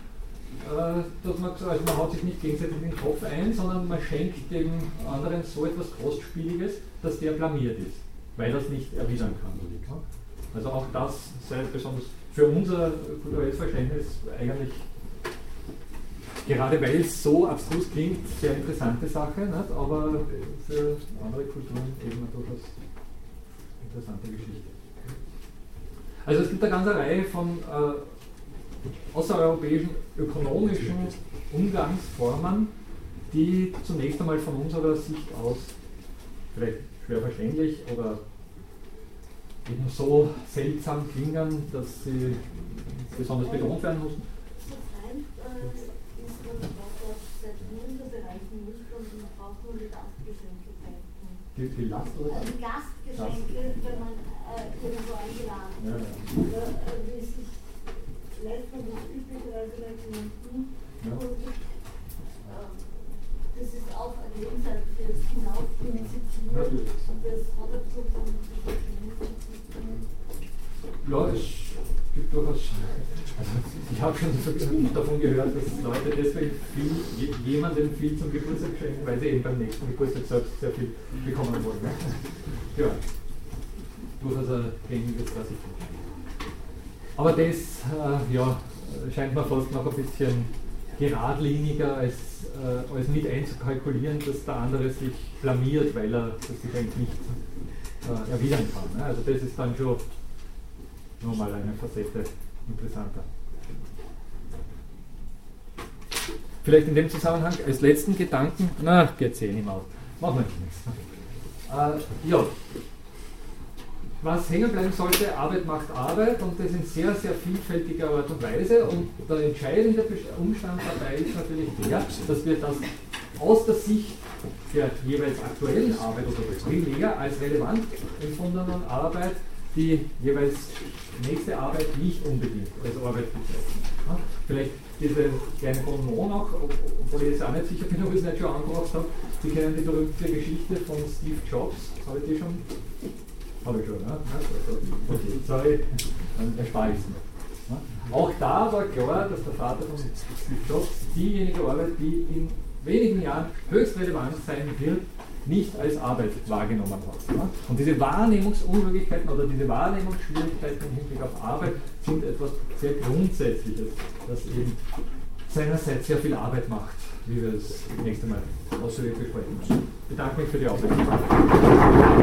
Äh, dass man, also man haut sich nicht gegenseitig in den Kopf ein, sondern man schenkt dem anderen so etwas Kostspieliges, dass der blamiert ist, weil er es nicht erwidern kann. Also auch das sei besonders für unser kulturelles Verständnis eigentlich, gerade weil es so abstrus klingt, sehr interessante Sache, nicht? aber für andere Kulturen eben eine durchaus interessante Geschichte. Also es gibt eine ganze Reihe von äh, außereuropäischen ökonomischen Umgangsformen, die zunächst einmal von unserer Sicht aus vielleicht schwer verständlich oder eben so seltsam klingen, dass sie besonders betont werden nur die. Die, Last oder? Also Gastgeschenke, wenn man äh, irgendwo eingeladen. Ja, ja. Äh, wie sich lässt man das üblicherweise nicht finden. Ja. Und äh, das ist auch ein Lebensseite fürs Hinaufzitieren. Das hat dazu von Ja, es gibt durchaus. Also ich habe schon davon gehört, dass Leute deswegen viel, jemandem viel zum Geburtstag schenken, weil sie eben beim nächsten Geburtstag selbst sehr viel bekommen wollen. Ne? Ja, durchaus ein gängiges Klassiker. Aber das äh, ja, scheint mir fast noch ein bisschen geradliniger als, äh, als mit einzukalkulieren, dass der andere sich blamiert, weil er das eigentlich nicht äh, erwidern kann. Ne? Also das ist dann schon nochmal eine Facette interessanter. Vielleicht in dem Zusammenhang als letzten Gedanken, na, geht eh nicht mehr aus. Machen wir nichts. Äh, ja, was hängen bleiben sollte, Arbeit macht Arbeit und das in sehr, sehr vielfältiger Art und Weise. Und der entscheidende Umstand dabei ist natürlich der, dass wir das aus der Sicht der jeweils aktuellen Arbeit oder primär als relevant empfundenen Arbeit die jeweils nächste Arbeit nicht unbedingt als Arbeit bezeichnen. Ja, vielleicht diese kleine Bonbon noch, obwohl ich jetzt auch nicht sicher bin, <laughs> ob ich es nicht schon angebracht habe. Sie kennen die berühmte Geschichte von Steve Jobs. Habe ich die schon? Habe ich schon, ne? Okay, sorry, dann erspare ich es mir. Auch da war klar, dass der Vater von Steve Jobs diejenige Arbeit, die in wenigen Jahren höchst relevant sein wird, nicht als Arbeit wahrgenommen hat. Und diese Wahrnehmungsunmöglichkeiten oder diese Wahrnehmungsschwierigkeiten im Hinblick auf Arbeit sind etwas sehr Grundsätzliches, das eben seinerseits sehr viel Arbeit macht, wie wir es nächste Mal ausführlich besprechen müssen. Ich bedanke mich für die Aufmerksamkeit.